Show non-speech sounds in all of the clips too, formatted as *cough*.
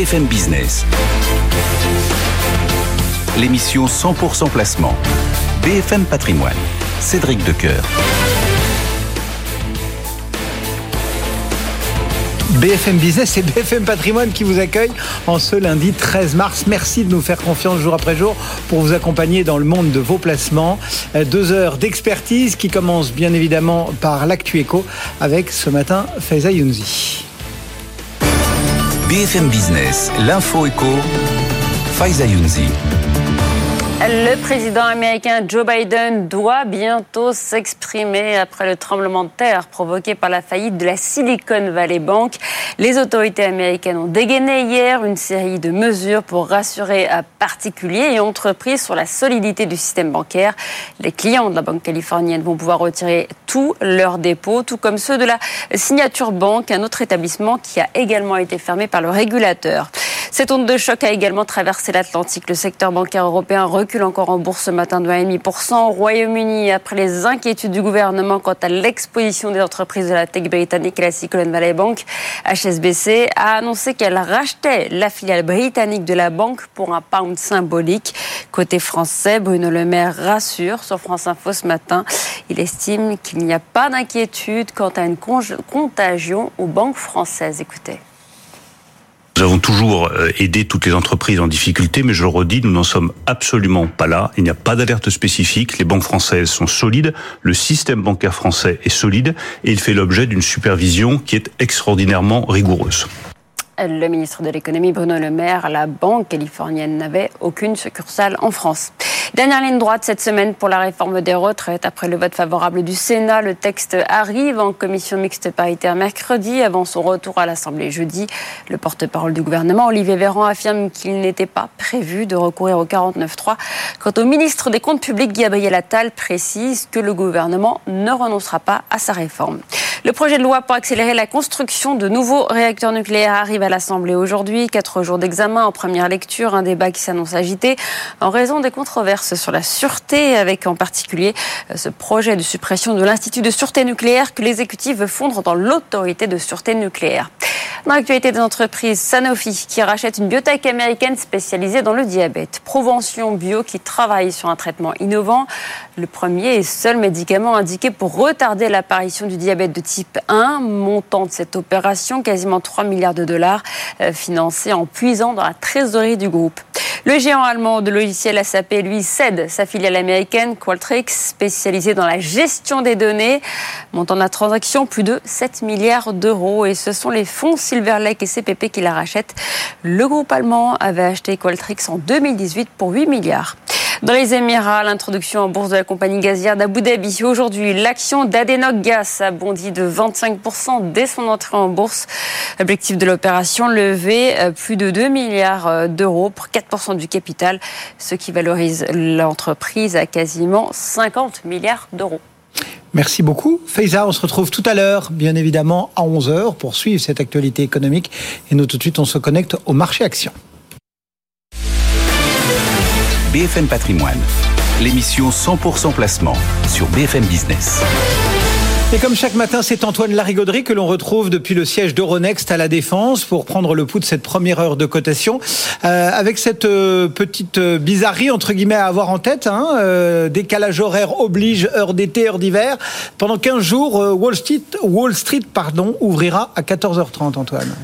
BFM Business. L'émission 100% placement. BFM Patrimoine. Cédric Decoeur. BFM Business et BFM Patrimoine qui vous accueillent en ce lundi 13 mars. Merci de nous faire confiance jour après jour pour vous accompagner dans le monde de vos placements. Euh, deux heures d'expertise qui commencent bien évidemment par l'actu éco avec ce matin Faiza Younzi. BFM Business, l'info éco, Faiza Younzi. Le président américain Joe Biden doit bientôt s'exprimer après le tremblement de terre provoqué par la faillite de la Silicon Valley Bank. Les autorités américaines ont dégainé hier une série de mesures pour rassurer particuliers et entreprises sur la solidité du système bancaire. Les clients de la banque californienne vont pouvoir retirer tous leurs dépôts, tout comme ceux de la Signature Bank, un autre établissement qui a également été fermé par le régulateur. Cette onde de choc a également traversé l'Atlantique. Le secteur bancaire européen encore en bourse ce matin de 1,5%. Au Royaume-Uni, après les inquiétudes du gouvernement quant à l'exposition des entreprises de la tech britannique la Silicon Valley Bank, HSBC a annoncé qu'elle rachetait la filiale britannique de la banque pour un pound symbolique. Côté français, Bruno Le Maire rassure sur France Info ce matin. Il estime qu'il n'y a pas d'inquiétude quant à une contagion aux banques françaises. Écoutez. Nous avons toujours euh, aidé toutes les entreprises en difficulté, mais je le redis, nous n'en sommes absolument pas là. Il n'y a pas d'alerte spécifique. Les banques françaises sont solides. Le système bancaire français est solide et il fait l'objet d'une supervision qui est extraordinairement rigoureuse. Le ministre de l'économie Bruno Le Maire, la banque californienne n'avait aucune succursale en France. Dernière ligne droite cette semaine pour la réforme des retraites. Après le vote favorable du Sénat, le texte arrive en commission mixte paritaire mercredi avant son retour à l'Assemblée jeudi. Le porte-parole du gouvernement, Olivier Véran, affirme qu'il n'était pas prévu de recourir au 49.3. Quant au ministre des Comptes publics, Gabriel Attal, précise que le gouvernement ne renoncera pas à sa réforme. Le projet de loi pour accélérer la construction de nouveaux réacteurs nucléaires arrive à l'Assemblée aujourd'hui. Quatre jours d'examen en première lecture, un débat qui s'annonce agité en raison des controverses sur la sûreté, avec en particulier euh, ce projet de suppression de l'Institut de sûreté nucléaire que l'exécutif veut fondre dans l'autorité de sûreté nucléaire. Dans l'actualité des entreprises, Sanofi qui rachète une biotech américaine spécialisée dans le diabète. Provention Bio qui travaille sur un traitement innovant. Le premier et seul médicament indiqué pour retarder l'apparition du diabète de type 1. Montant de cette opération, quasiment 3 milliards de dollars, euh, financé en puisant dans la trésorerie du groupe. Le géant allemand de logiciels SAP, lui, cède sa filiale américaine Qualtrics, spécialisée dans la gestion des données. Montant la transaction, plus de 7 milliards d'euros. Et ce sont les fonds Silver Lake et CPP qui la rachètent. Le groupe allemand avait acheté Qualtrics en 2018 pour 8 milliards. Dans les Émirats, l'introduction en bourse de la compagnie gazière d'Abu Dhabi. Aujourd'hui, l'action d'Adenok Gas a bondi de 25% dès son entrée en bourse. Objectif de l'opération, lever euh, plus de 2 milliards euh, d'euros pour 4% du capital, ce qui valorise l'entreprise à quasiment 50 milliards d'euros. Merci beaucoup. Faiza, on se retrouve tout à l'heure, bien évidemment, à 11h pour suivre cette actualité économique. Et nous, tout de suite, on se connecte au marché action. BFM Patrimoine, l'émission 100% placement sur BFM Business. Et comme chaque matin, c'est Antoine Larigauderie que l'on retrouve depuis le siège d'Euronext à la Défense pour prendre le pouls de cette première heure de cotation. Euh, avec cette euh, petite euh, bizarrerie, entre guillemets, à avoir en tête, hein, décalage horaire oblige, heure d'été, heure d'hiver. Pendant 15 jours, Wall Street, Wall Street pardon, ouvrira à 14h30, Antoine.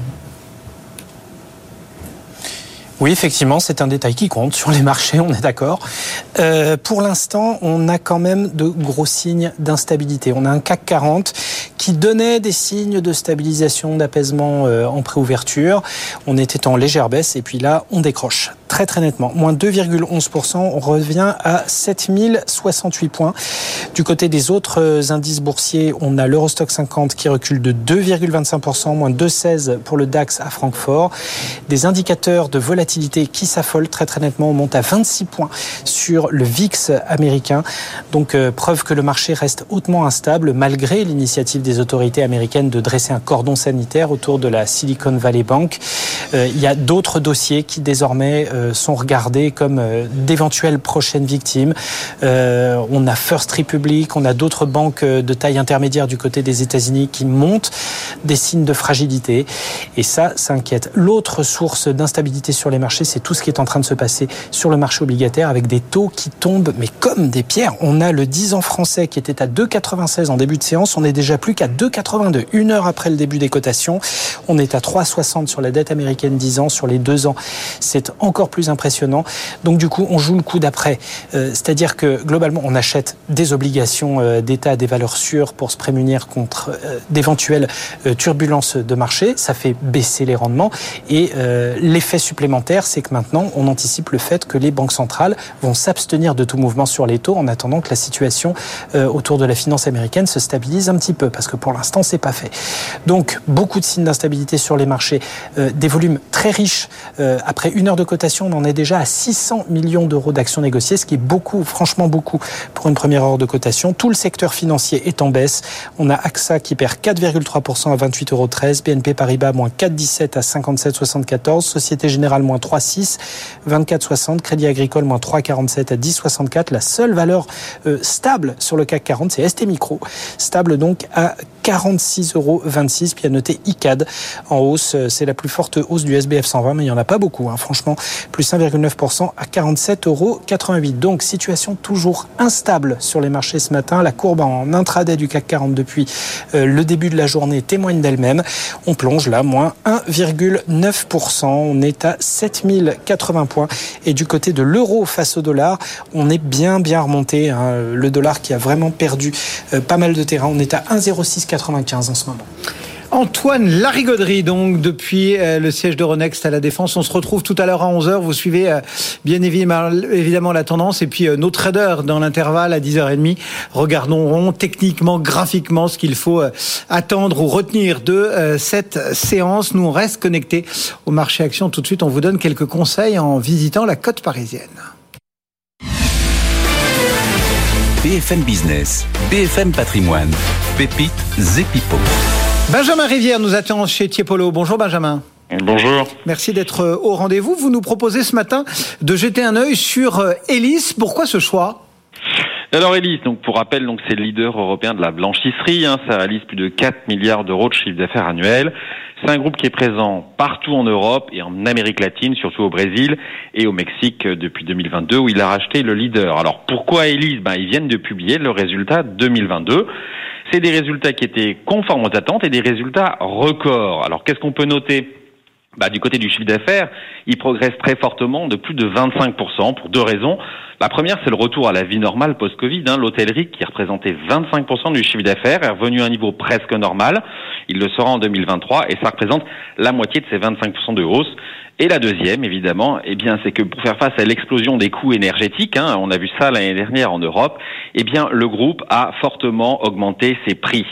Oui, effectivement, c'est un détail qui compte sur les marchés, on est d'accord. Euh, pour l'instant, on a quand même de gros signes d'instabilité. On a un CAC 40 qui donnait des signes de stabilisation, d'apaisement euh, en préouverture. On était en légère baisse et puis là, on décroche très très nettement. Moins 2,11%, on revient à 7068 points. Du côté des autres euh, indices boursiers, on a l'Eurostock 50 qui recule de 2,25%, moins 2,16 pour le DAX à Francfort. Des indicateurs de volatilité qui s'affole très très nettement. On monte à 26 points sur le VIX américain. Donc euh, preuve que le marché reste hautement instable malgré l'initiative des autorités américaines de dresser un cordon sanitaire autour de la Silicon Valley Bank. Euh, il y a d'autres dossiers qui désormais sont regardés comme d'éventuelles prochaines victimes. on a First Republic, on a d'autres banques de taille intermédiaire du côté des États-Unis qui montent des signes de fragilité. Et ça, ça inquiète. L'autre source d'instabilité sur les marchés, c'est tout ce qui est en train de se passer sur le marché obligataire avec des taux qui tombent, mais comme des pierres. On a le 10 ans français qui était à 2,96 en début de séance. On n'est déjà plus qu'à 2,82. Une heure après le début des cotations, on est à 3,60 sur la dette américaine 10 ans. Sur les deux ans, c'est encore plus impressionnant. Donc du coup, on joue le coup d'après. Euh, c'est-à-dire que globalement, on achète des obligations euh, d'État, des valeurs sûres pour se prémunir contre euh, d'éventuelles turbulences de marché. Ça fait baisser les rendements. Et l'effet supplémentaire, c'est que maintenant, on anticipe le fait que les banques centrales vont s'abstenir de tout mouvement sur les taux en attendant que la situation autour de la finance américaine se stabilise un petit peu, parce que pour l'instant, c'est pas fait. Donc, beaucoup de signes d'instabilité sur les marchés, euh, des volumes très riches. Euh, après une heure de cotation, on en est déjà à 600 millions d'euros d'actions négociées, ce qui est beaucoup, franchement beaucoup, pour une première heure de cotation. Tout le secteur financier est en baisse. On a AXA qui perd 4,3% à 28,13 euros, BNP Paribas moins 4,17 à 57,74, Société Générale moins 3,6, 24,60, Crédit Agricole moins 3,47 à 10,64. La seule valeur euh, stable sur le CAC 40, c'est ST Micro, stable donc à 46,26 euros. Puis à noter ICAD en hausse. Euh, c'est la plus forte hausse du SBF 120, mais il n'y en a pas beaucoup. Hein. Franchement, plus 1,9% à 47,88 euros. Donc, situation toujours instable sur les marchés ce matin. La courbe en intraday du CAC 40 depuis euh, le début de la journée témoigne d'elle-même. On plonge là, moins 1,9%. On est à 7080 points. Et du côté de l'euro face au dollar, on est bien, bien remonté. Hein. Le dollar qui a vraiment perdu euh, pas mal de terrain. On est à 1,0695 en ce moment. Antoine Larigauderie, donc, depuis euh, le siège d'Euronext à la Défense. On se retrouve tout à l'heure à 11h. Vous suivez euh, bien évidemment la tendance. Et puis, nos traders, dans l'intervalle, à 10h30, regarderont techniquement, graphiquement, ce qu'il faut attendre ou retenir de cette séance. Nous, on reste connectés au marché action. Tout de suite, on vous donne quelques conseils en visitant la côte parisienne. BFM Business, BFM Patrimoine, Pépite Zepipo. Benjamin Rivière nous attend chez Tiepolo. Bonjour Benjamin. Bonjour. Merci d'être euh, au rendez-vous. Vous nous proposez ce matin de jeter un œil sur Elis. Pourquoi ce choix? Alors Elis, donc pour rappel, donc c'est le leader européen de la blanchisserie. Hein, ça réalise plus de 4 milliards d'euros de chiffre d'affaires annuel. C'est un groupe qui est présent partout en Europe et en Amérique latine, surtout au Brésil et au Mexique euh, depuis 2022 où il a racheté le leader. Alors pourquoi Elis Ben ils viennent de publier le résultat 2022. C'est des résultats qui étaient conformes aux attentes et des résultats records. Alors qu'est-ce qu'on peut noter? Bah, du côté du chiffre d'affaires, il progresse très fortement de plus de 25% pour deux raisons. La première, c'est le retour à la vie normale post-Covid. Hein. L'hôtellerie, qui représentait 25% du chiffre d'affaires, est revenu à un niveau presque normal. Il le sera en 2023 et ça représente la moitié de ces 25% de hausse. Et la deuxième, évidemment, eh bien, c'est que pour faire face à l'explosion des coûts énergétiques, hein, on a vu ça l'année dernière en Europe, eh bien, le groupe a fortement augmenté ses prix.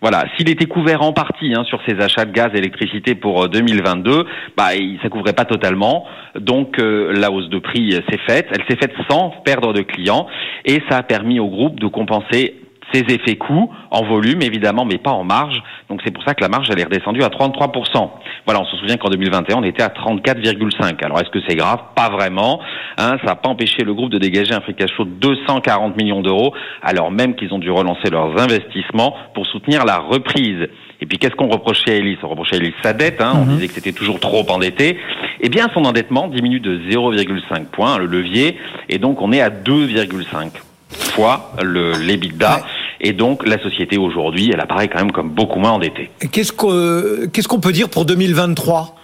Voilà, s'il était couvert en partie hein, sur ses achats de gaz et électricité pour 2022, euh, bah, il, ça couvrait pas totalement. Donc euh, la hausse de prix s'est faite. Elle s'est faite sans perdre de clients et ça a permis au groupe de compenser ses effets coûts en volume évidemment, mais pas en marge. Donc c'est pour ça que la marge elle est redescendue à 33%. Voilà, on se souvient qu'en 2021 on était à 34,5. Alors est-ce que c'est grave? Pas vraiment. Hein, ça n'a pas empêché le groupe de dégager un free cash flow de 240 millions d'euros, alors même qu'ils ont dû relancer leurs investissements pour soutenir la reprise. Et puis qu'est-ce qu'on reprochait à Elis On reprochait à Elis sa dette, hein, on mhm. disait que c'était toujours trop endetté. Eh bien son endettement diminue de 0,5 points, le levier, et donc on est à 2,5 fois le l'EBITDA. Et donc, la société aujourd'hui, elle apparaît quand même comme beaucoup moins endettée. Qu'est-ce qu'on qu'est-ce qu'on peut dire pour 2023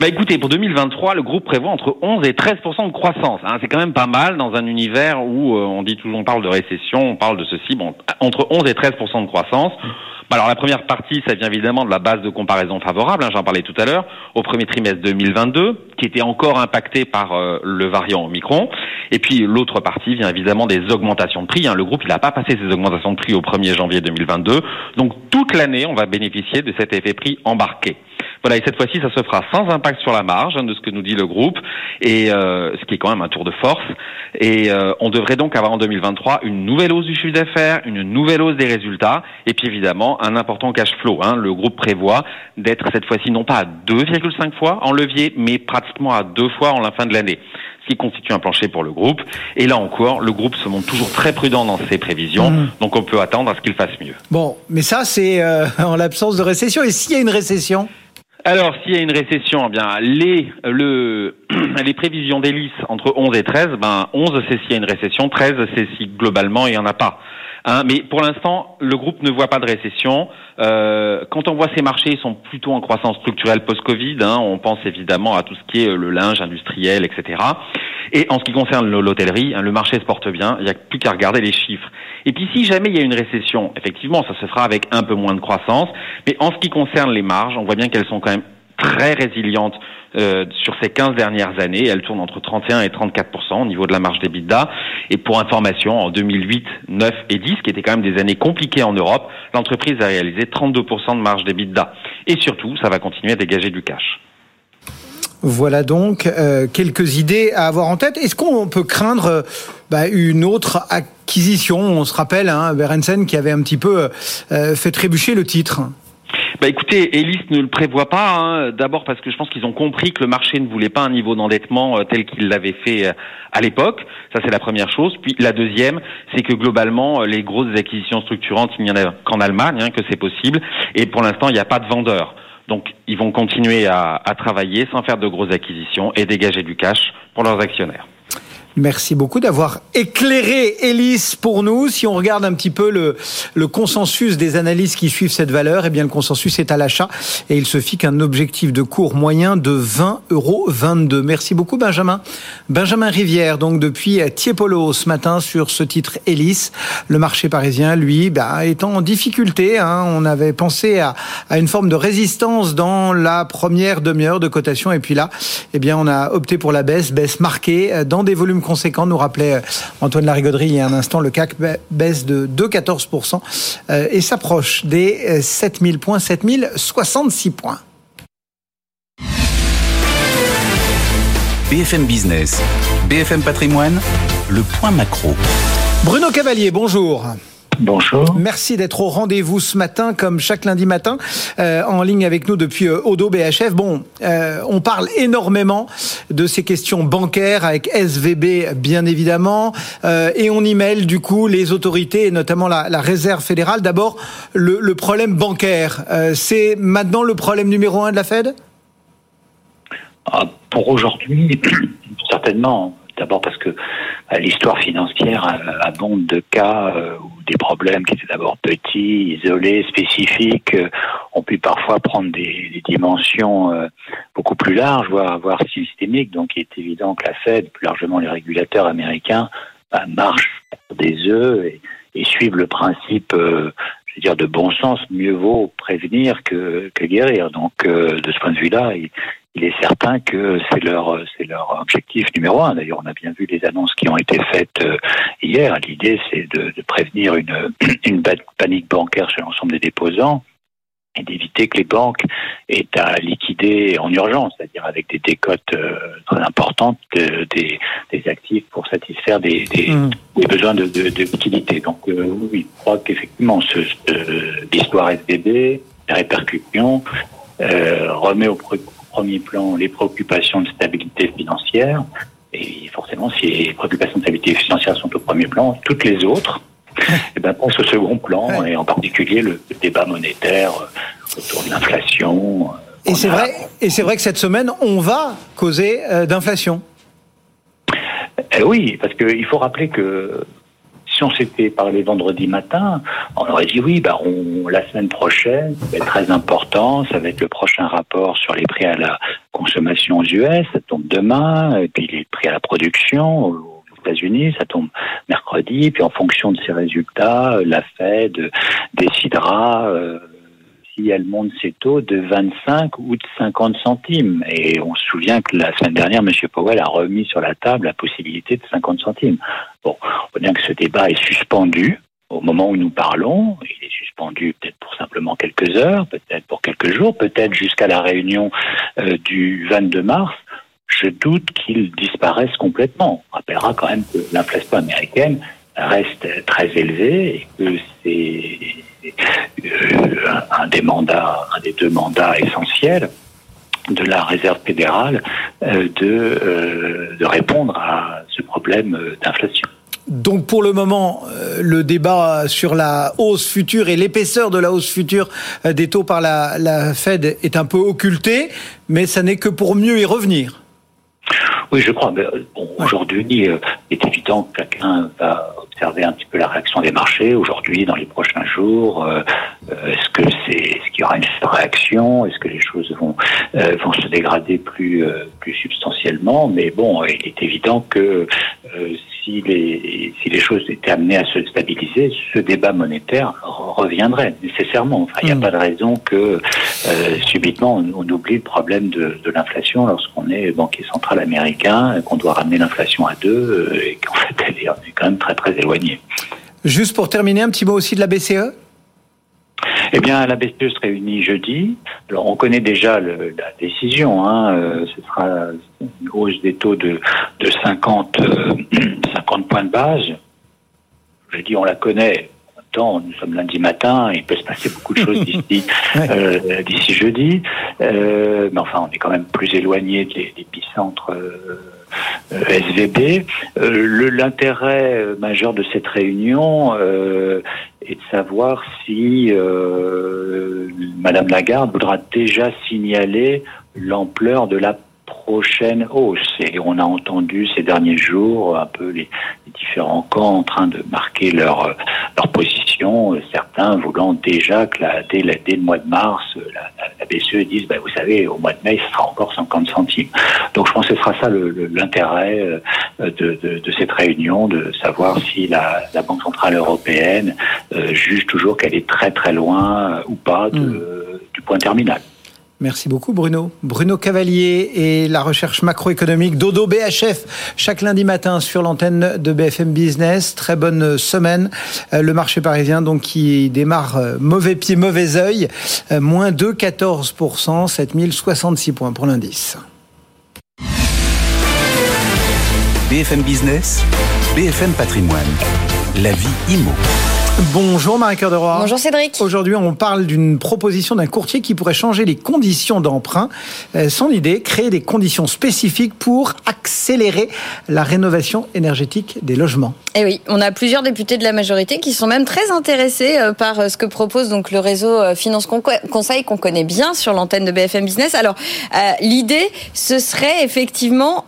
bah écoutez, pour 2023, le groupe prévoit entre 11 et 13 de croissance. Hein. C'est quand même pas mal dans un univers où euh, on dit toujours, on parle de récession, on parle de ceci. Bon, entre 11 et 13 de croissance. Bah, alors la première partie, ça vient évidemment de la base de comparaison favorable, hein, j'en parlais tout à l'heure, au premier trimestre 2022, qui était encore impacté par euh, le variant Omicron. Et puis l'autre partie vient évidemment des augmentations de prix. Hein. Le groupe, n'a pas passé ses augmentations de prix au 1er janvier 2022. Donc toute l'année, on va bénéficier de cet effet prix embarqué. Voilà, et cette fois-ci, ça se fera sans impact sur la marge hein, de ce que nous dit le groupe, et euh, ce qui est quand même un tour de force. Et euh, on devrait donc avoir en 2023 une nouvelle hausse du chiffre d'affaires, une nouvelle hausse des résultats, et puis évidemment un important cash flow. Hein. Le groupe prévoit d'être cette fois-ci non pas à 2,5 fois en levier, mais pratiquement à deux fois en la fin de l'année qui constitue un plancher pour le groupe. Et là encore, le groupe se montre toujours très prudent dans ses prévisions, mmh. donc on peut attendre à ce qu'il fasse mieux. Bon, mais ça c'est euh, *laughs* en l'absence de récession. Et s'il y a une récession? Alors, s'il y a une récession, eh bien les le *clears throat* les prévisions d'hélice entre 11 et 13, ben 11 c'est s'il y a une récession, 13 c'est si globalement il y en a pas. Hein, mais pour l'instant, le groupe ne voit pas de récession. Euh, quand on voit ces marchés, ils sont plutôt en croissance structurelle post-Covid. Hein, on pense évidemment à tout ce qui est le linge industriel, etc. Et en ce qui concerne l'hôtellerie, hein, le marché se porte bien. Il n'y a plus qu'à regarder les chiffres. Et puis si jamais il y a une récession, effectivement, ça se fera avec un peu moins de croissance. Mais en ce qui concerne les marges, on voit bien qu'elles sont quand même très résilientes euh, sur ces 15 dernières années. Elle tourne entre 31 et 34 au niveau de la marge d'EBITDA. Et pour information, en 2008, 9 et 10, qui étaient quand même des années compliquées en Europe, l'entreprise a réalisé 32 de marge d'EBITDA. Et surtout, ça va continuer à dégager du cash. Voilà donc euh, quelques idées à avoir en tête. Est-ce qu'on peut craindre euh, bah, une autre acquisition? On se rappelle, hein, Berensen qui avait un petit peu fait trébucher le titre. Bah écoutez, Elis ne le prévoit pas. Hein. D'abord parce que je pense qu'ils ont compris que le marché ne voulait pas un niveau d'endettement euh, tel qu'il l'avait fait euh, à l'époque. Ça c'est la première chose. Puis la deuxième, c'est que globalement euh, les grosses acquisitions structurantes, il n'y en a qu'en Allemagne hein, que c'est possible. Et pour l'instant, il n'y a pas de vendeurs. Donc ils vont continuer à, à travailler sans faire de grosses acquisitions et dégager du cash pour leurs actionnaires. Merci beaucoup d'avoir éclairé Elise pour nous. Si on regarde un petit peu le, le consensus des analyses qui suivent cette valeur, eh bien le consensus est à l'achat et il se fixe un objectif de cours moyen de 20 euros 22. Merci beaucoup Benjamin. Benjamin Rivière, donc depuis Tiepolo ce matin sur ce titre Hélice. Le marché parisien, lui, bah, est en difficulté. Hein. On avait pensé à, à, une forme de résistance dans la première demi-heure de cotation et puis là, eh bien on a opté pour la baisse, baisse marquée dans des volumes conséquent, nous rappelait euh, Antoine Larigauderie il y a un instant. Le CAC baisse de 2,14% euh, et s'approche des 7000 euh, points, 7066 points. BFM Business, BFM Patrimoine, le point macro. Bruno Cavalier, bonjour. Bonjour. Merci d'être au rendez-vous ce matin, comme chaque lundi matin, euh, en ligne avec nous depuis euh, Odo BHF. Bon, euh, on parle énormément de ces questions bancaires avec SVB, bien évidemment, et on y mêle du coup les autorités, et notamment la, Réserve fédérale. D'abord, le, problème bancaire, c'est maintenant le problème numéro un de la Fed? Ah, Pour aujourd'hui, *clears throat* certainement. D'abord parce que euh, l'histoire financière abonde de cas euh, où des problèmes qui étaient d'abord petits, isolés, spécifiques, euh, ont pu parfois prendre des, dimensions beaucoup plus larges, voire, systémiques. Donc il est évident que la Fed, plus largement les régulateurs américains, bah, marchent des œufs et, suivent le principe dire, de bon sens, mieux vaut prévenir que, que guérir. Donc, de ce point de vue-là, il est certain que c'est leur c'est leur objectif numéro un. D'ailleurs, on a bien vu les annonces qui ont été faites euh, hier. L'idée, c'est de, de, prévenir une *clears throat* une panique bancaire chez l'ensemble des déposants et d'éviter que les banques aient à liquider en urgence, c'est-à-dire avec des décotes euh, très importantes des, des, actifs pour satisfaire des, des, mmh. des besoins de, de, de, liquidité. Donc euh, oui, je crois qu'effectivement, ce, l'histoire SBB, les répercussions, remet au premier plan les préoccupations de stabilité financière. Et forcément, si les préoccupations de stabilité financière sont au premier plan, toutes les autres *laughs* eh ben, passent au second plan, et en particulier le, débat monétaire euh, autour de l'inflation. Euh, et c'est vrai, et c'est vrai que cette semaine, on va causer euh, d'inflation. Eh oui, parce qu'il faut rappeler que si on s'était parlé vendredi matin, on aurait dit oui, bah la semaine prochaine, ça va être très important, ça va être le prochain rapport sur les prix à la consommation aux US, ça tombe demain, et puis les prix à la production aux États-Unis, ça tombe mercredi, puis en fonction de ces résultats, la Fed décidera. Euh, si elle monte ses taux de 25 ou de 50 centimes. Et on se souvient que la semaine dernière, M. Powell a remis sur la table la possibilité de 50 centimes. Bon, on bien que ce débat est suspendu au moment où nous parlons. Il est suspendu peut-être pour simplement quelques heures, peut-être pour quelques jours, peut-être jusqu'à la réunion du 22 mars, je doute qu'ils disparaissent complètement. On rappellera quand même que l'inflation américaine reste très élevée et que c'est un des mandats, un des deux mandats essentiels de la réserve fédérale de, de répondre à ce problème d'inflation. Donc pour le moment, euh, le débat sur la hausse future et l'épaisseur de la hausse future euh, des taux par la, Fed est un peu occulté, mais ça n'est que pour mieux y revenir. Oui, je crois. Euh, aujourd'hui, il est évident que chacun va observer un petit peu la réaction des marchés aujourd'hui, dans les prochains jours. est-ce que c'est, ce qu'il y aura une réaction Est-ce que les choses vont vont se dégrader plus plus substantiellement Mais bon, il est évident que si les, si les choses étaient amenées à se stabiliser, ce débat monétaire reviendrait nécessairement. Enfin, il n'y a hmm. pas de raison que euh, subitement on, oublie le problème de, de l'inflation lorsqu'on est banquier central américain, qu'on doit ramener l'inflation à deux euh, et qu'en fait elle est, quand même très très Juste pour terminer, un petit mot aussi de la BCE eh bien, la BCE se réunit jeudi. Alors, on connaît déjà le, la décision. Hein. Euh, ce sera une hausse des taux de, de 50, 50 euh, *clears throat* points de base. Je dis, on la connaît. Temps, nous sommes lundi matin, il peut se passer beaucoup de choses d'ici *laughs* euh, d'ici jeudi, mais enfin on est quand même plus éloigné des l'épicentre euh, euh SVB. L'intérêt majeur de cette réunion est de savoir si Madame Lagarde voudra déjà signaler l'ampleur de la prochaine hausse. Et on a entendu ces derniers jours un peu les, différents camps en train de marquer leur, leur position, certains voulant déjà que la, dès, dès le mois de mars, la, la BCE dise, ben, vous savez, au mois de mai, ce sera encore 50 centimes. Donc je pense que ce sera ça l'intérêt euh, de, de, de, cette réunion, de savoir si la, la Banque Centrale Européenne euh, juge toujours qu'elle est très très loin euh, ou pas de, hmm. du point terminal. Merci beaucoup Bruno. Bruno Cavalier et la recherche macroéconomique Dodo BHF chaque lundi matin sur l'antenne de BFM Business. Très bonne semaine. Euh, le marché parisien donc qui démarre euh, mauvais pied, mauvais œil. Euh, moins 2,14%, 7066 points pour l'indice. BFM Business, BFM Patrimoine, la vie IMO. Bonjour Marie-Cœur de Roy. Bonjour Cédric. Aujourd'hui, on parle d'une proposition d'un courtier qui pourrait changer les conditions d'emprunt. Euh, son idée, créer des conditions spécifiques pour accélérer la rénovation énergétique des logements. Et eh oui, on a plusieurs députés de la majorité qui sont même très intéressés euh, par euh, ce que propose donc le réseau Finance Conseil qu'on connaît bien sur l'antenne de BFM Business. Alors, l'idée, ce serait effectivement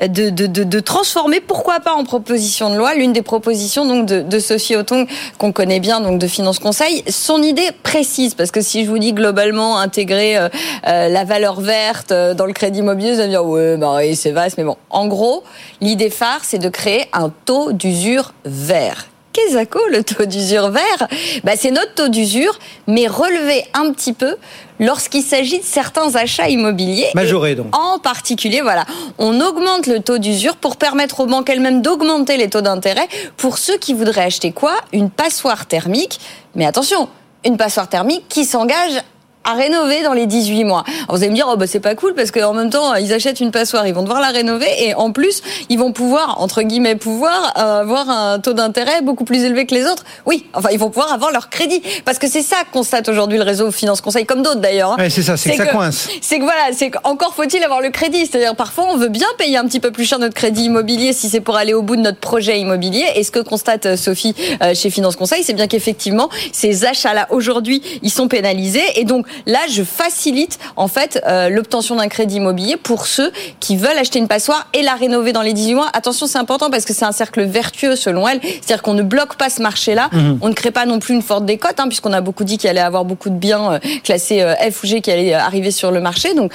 de, de, de, transformer, pourquoi pas en proposition de loi, l'une des propositions donc de, de Sophie Auton qu'on connaît bien, donc de Finance Conseil, son idée précise, parce que si je vous dis globalement intégrer euh, euh, la valeur verte euh, dans le crédit immobilier, vous allez me dire ouais, bah oui, c'est vaste, mais bon. En gros, l'idée phare, c'est de créer un taux d'usure vert. Qu'est-ce que le taux d'usure vert bah, C'est notre taux d'usure, mais relevé un petit peu lorsqu'il s'agit de certains achats immobiliers. Majoré donc. En particulier, voilà, on augmente le taux d'usure pour permettre aux banques elles-mêmes d'augmenter les taux d'intérêt pour ceux qui voudraient acheter quoi? Une passoire thermique. Mais attention, une passoire thermique qui s'engage à rénover dans les 18 mois. Alors vous allez me dire, oh bah c'est pas cool parce qu'en même temps, ils achètent une passoire, ils vont devoir la rénover et en plus, ils vont pouvoir, entre guillemets, pouvoir euh, avoir un taux d'intérêt beaucoup plus élevé que les autres. Oui, enfin, ils vont pouvoir avoir leur crédit. Parce que c'est ça que constate aujourd'hui le réseau Finance Conseil, comme d'autres d'ailleurs. Hein. c'est ça, c'est que, ça coince. C'est que voilà, c'est encore faut-il avoir le crédit. C'est-à-dire, parfois, on veut bien payer un petit peu plus cher notre crédit immobilier si c'est pour aller au bout de notre projet immobilier. Et ce que constate euh, Sophie euh, chez Finance Conseil, c'est bien qu'effectivement, ces achats-là, aujourd'hui, ils sont pénalisés. Et donc, Là, je facilite en fait euh, l'obtention d'un crédit immobilier pour ceux qui veulent acheter une passoire et la rénover dans les 18 mois. Attention, c'est important parce que c'est un cercle vertueux selon elle. C'est-à-dire qu'on ne bloque pas ce marché-là. Mhm. On ne crée pas non plus une forte décote, hein, puisqu'on a beaucoup dit qu'il allait avoir beaucoup de biens euh, classés euh, F ou G qui allaient arriver sur le marché. Donc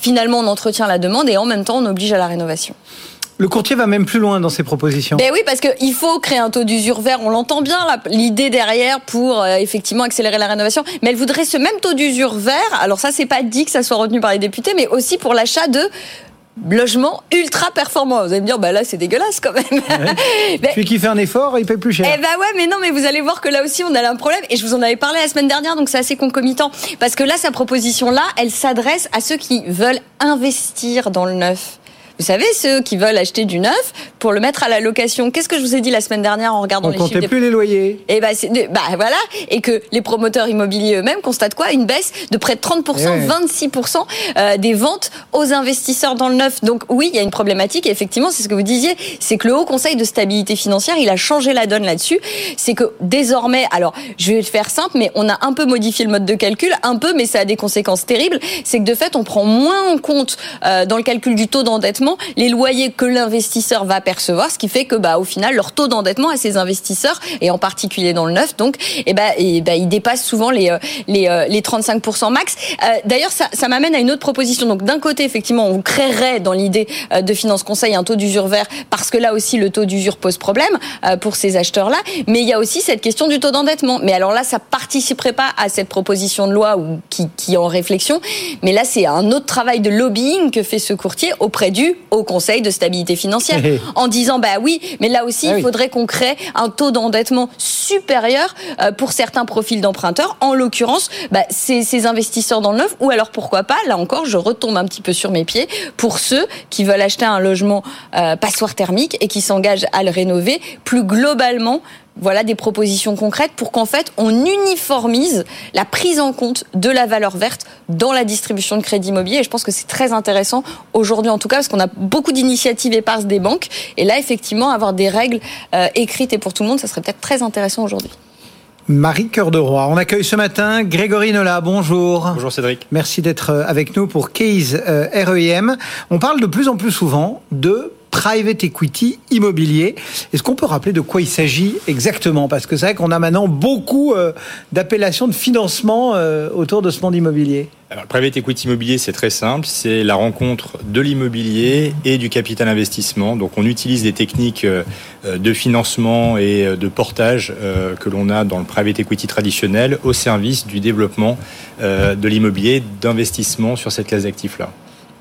finalement, on entretient la demande et en même temps, on oblige à la rénovation. Le courtier va même plus loin dans ses propositions. Ben oui, parce qu'il faut créer un taux d'usure vert. On l'entend bien, l'idée derrière pour euh, effectivement accélérer la rénovation. Mais elle voudrait ce même taux d'usure vert. Alors ça, c'est pas dit que ça soit retenu par les députés, mais aussi pour l'achat de logement ultra performant. Vous allez me dire, bah là, c'est dégueulasse quand même. *laughs* mais, Celui qui fait un effort, il paye plus cher. Eh bah ouais, mais non, mais vous allez voir que là aussi, on a un problème. Et je vous en avais parlé la semaine dernière, donc c'est assez concomitant. Parce que là, sa proposition-là, elle s'adresse à ceux qui veulent investir dans le neuf. Vous savez, ceux qui veulent acheter du neuf pour le mettre à la location. Qu'est-ce que je vous ai dit la semaine dernière en regardant On les chiffres plus les loyers. Et bah, bah, voilà, et que les promoteurs immobiliers eux-mêmes constatent quoi? Une baisse de près de 30% 26% euh, des ventes aux investisseurs dans le neuf. Donc oui, il y a une problématique. Et effectivement, c'est ce que vous disiez, c'est que le Haut Conseil de stabilité financière, il a changé la donne là-dessus. C'est que désormais, alors je vais le faire simple, mais on a un peu modifié le mode de calcul, un peu, mais ça a des conséquences terribles. C'est que de fait, on prend moins en compte euh, dans le calcul du taux d'endettement les loyers que l'investisseur va percevoir, ce qui fait que bah au final leur taux d'endettement à ces investisseurs et en particulier dans le neuf, donc et bah, et bah il dépasse souvent les euh, les, euh, les 35% max. Euh, d'ailleurs ça, ça m'amène à une autre proposition. Donc d'un côté effectivement on créerait dans l'idée de finance conseil un taux d'usure vert parce que là aussi le taux d'usure pose problème pour ces acheteurs là, mais il y a aussi cette question du taux d'endettement. Mais alors là ça participerait pas à cette proposition de loi ou qui qui est en réflexion, mais là c'est un autre travail de lobbying que fait ce courtier auprès du au Conseil de stabilité financière *laughs* en disant bah oui, mais là aussi ah il faudrait qu'on crée un taux d'endettement supérieur euh, pour certains profils d'emprunteurs, en l'occurrence bah, ces, ces investisseurs dans le neuf, ou alors pourquoi pas, là encore je retombe un petit peu sur mes pieds, pour ceux qui veulent acheter un logement euh, passoire thermique et qui s'engagent à le rénover plus globalement voilà des propositions concrètes pour qu'en fait on uniformise la prise en compte de la valeur verte dans la distribution de crédit immobilier. Et je pense que c'est très intéressant aujourd'hui en tout cas parce qu'on a beaucoup d'initiatives éparses des banques. Et là effectivement avoir des règles euh, écrites et pour tout le monde, ça serait peut-être très intéressant aujourd'hui. Marie Cœur de Roi. On accueille ce matin Grégory Nola. Bonjour. Bonjour Cédric. Merci d'être euh, avec nous pour Case euh, REM. On parle de plus en plus souvent de private equity immobilier. Est-ce qu'on peut rappeler de quoi il s'agit exactement? Parce que c'est vrai qu'on a maintenant beaucoup euh, d'appellations de financement euh, autour de ce monde immobilier. Alors, private equity immobilier, c'est très simple. C'est la rencontre de l'immobilier et du capital investissement. Donc, on utilise des techniques euh, de financement et de portage que l'on a dans le private equity traditionnel au service du développement de l'immobilier, d'investissement sur cette classe d'actifs-là.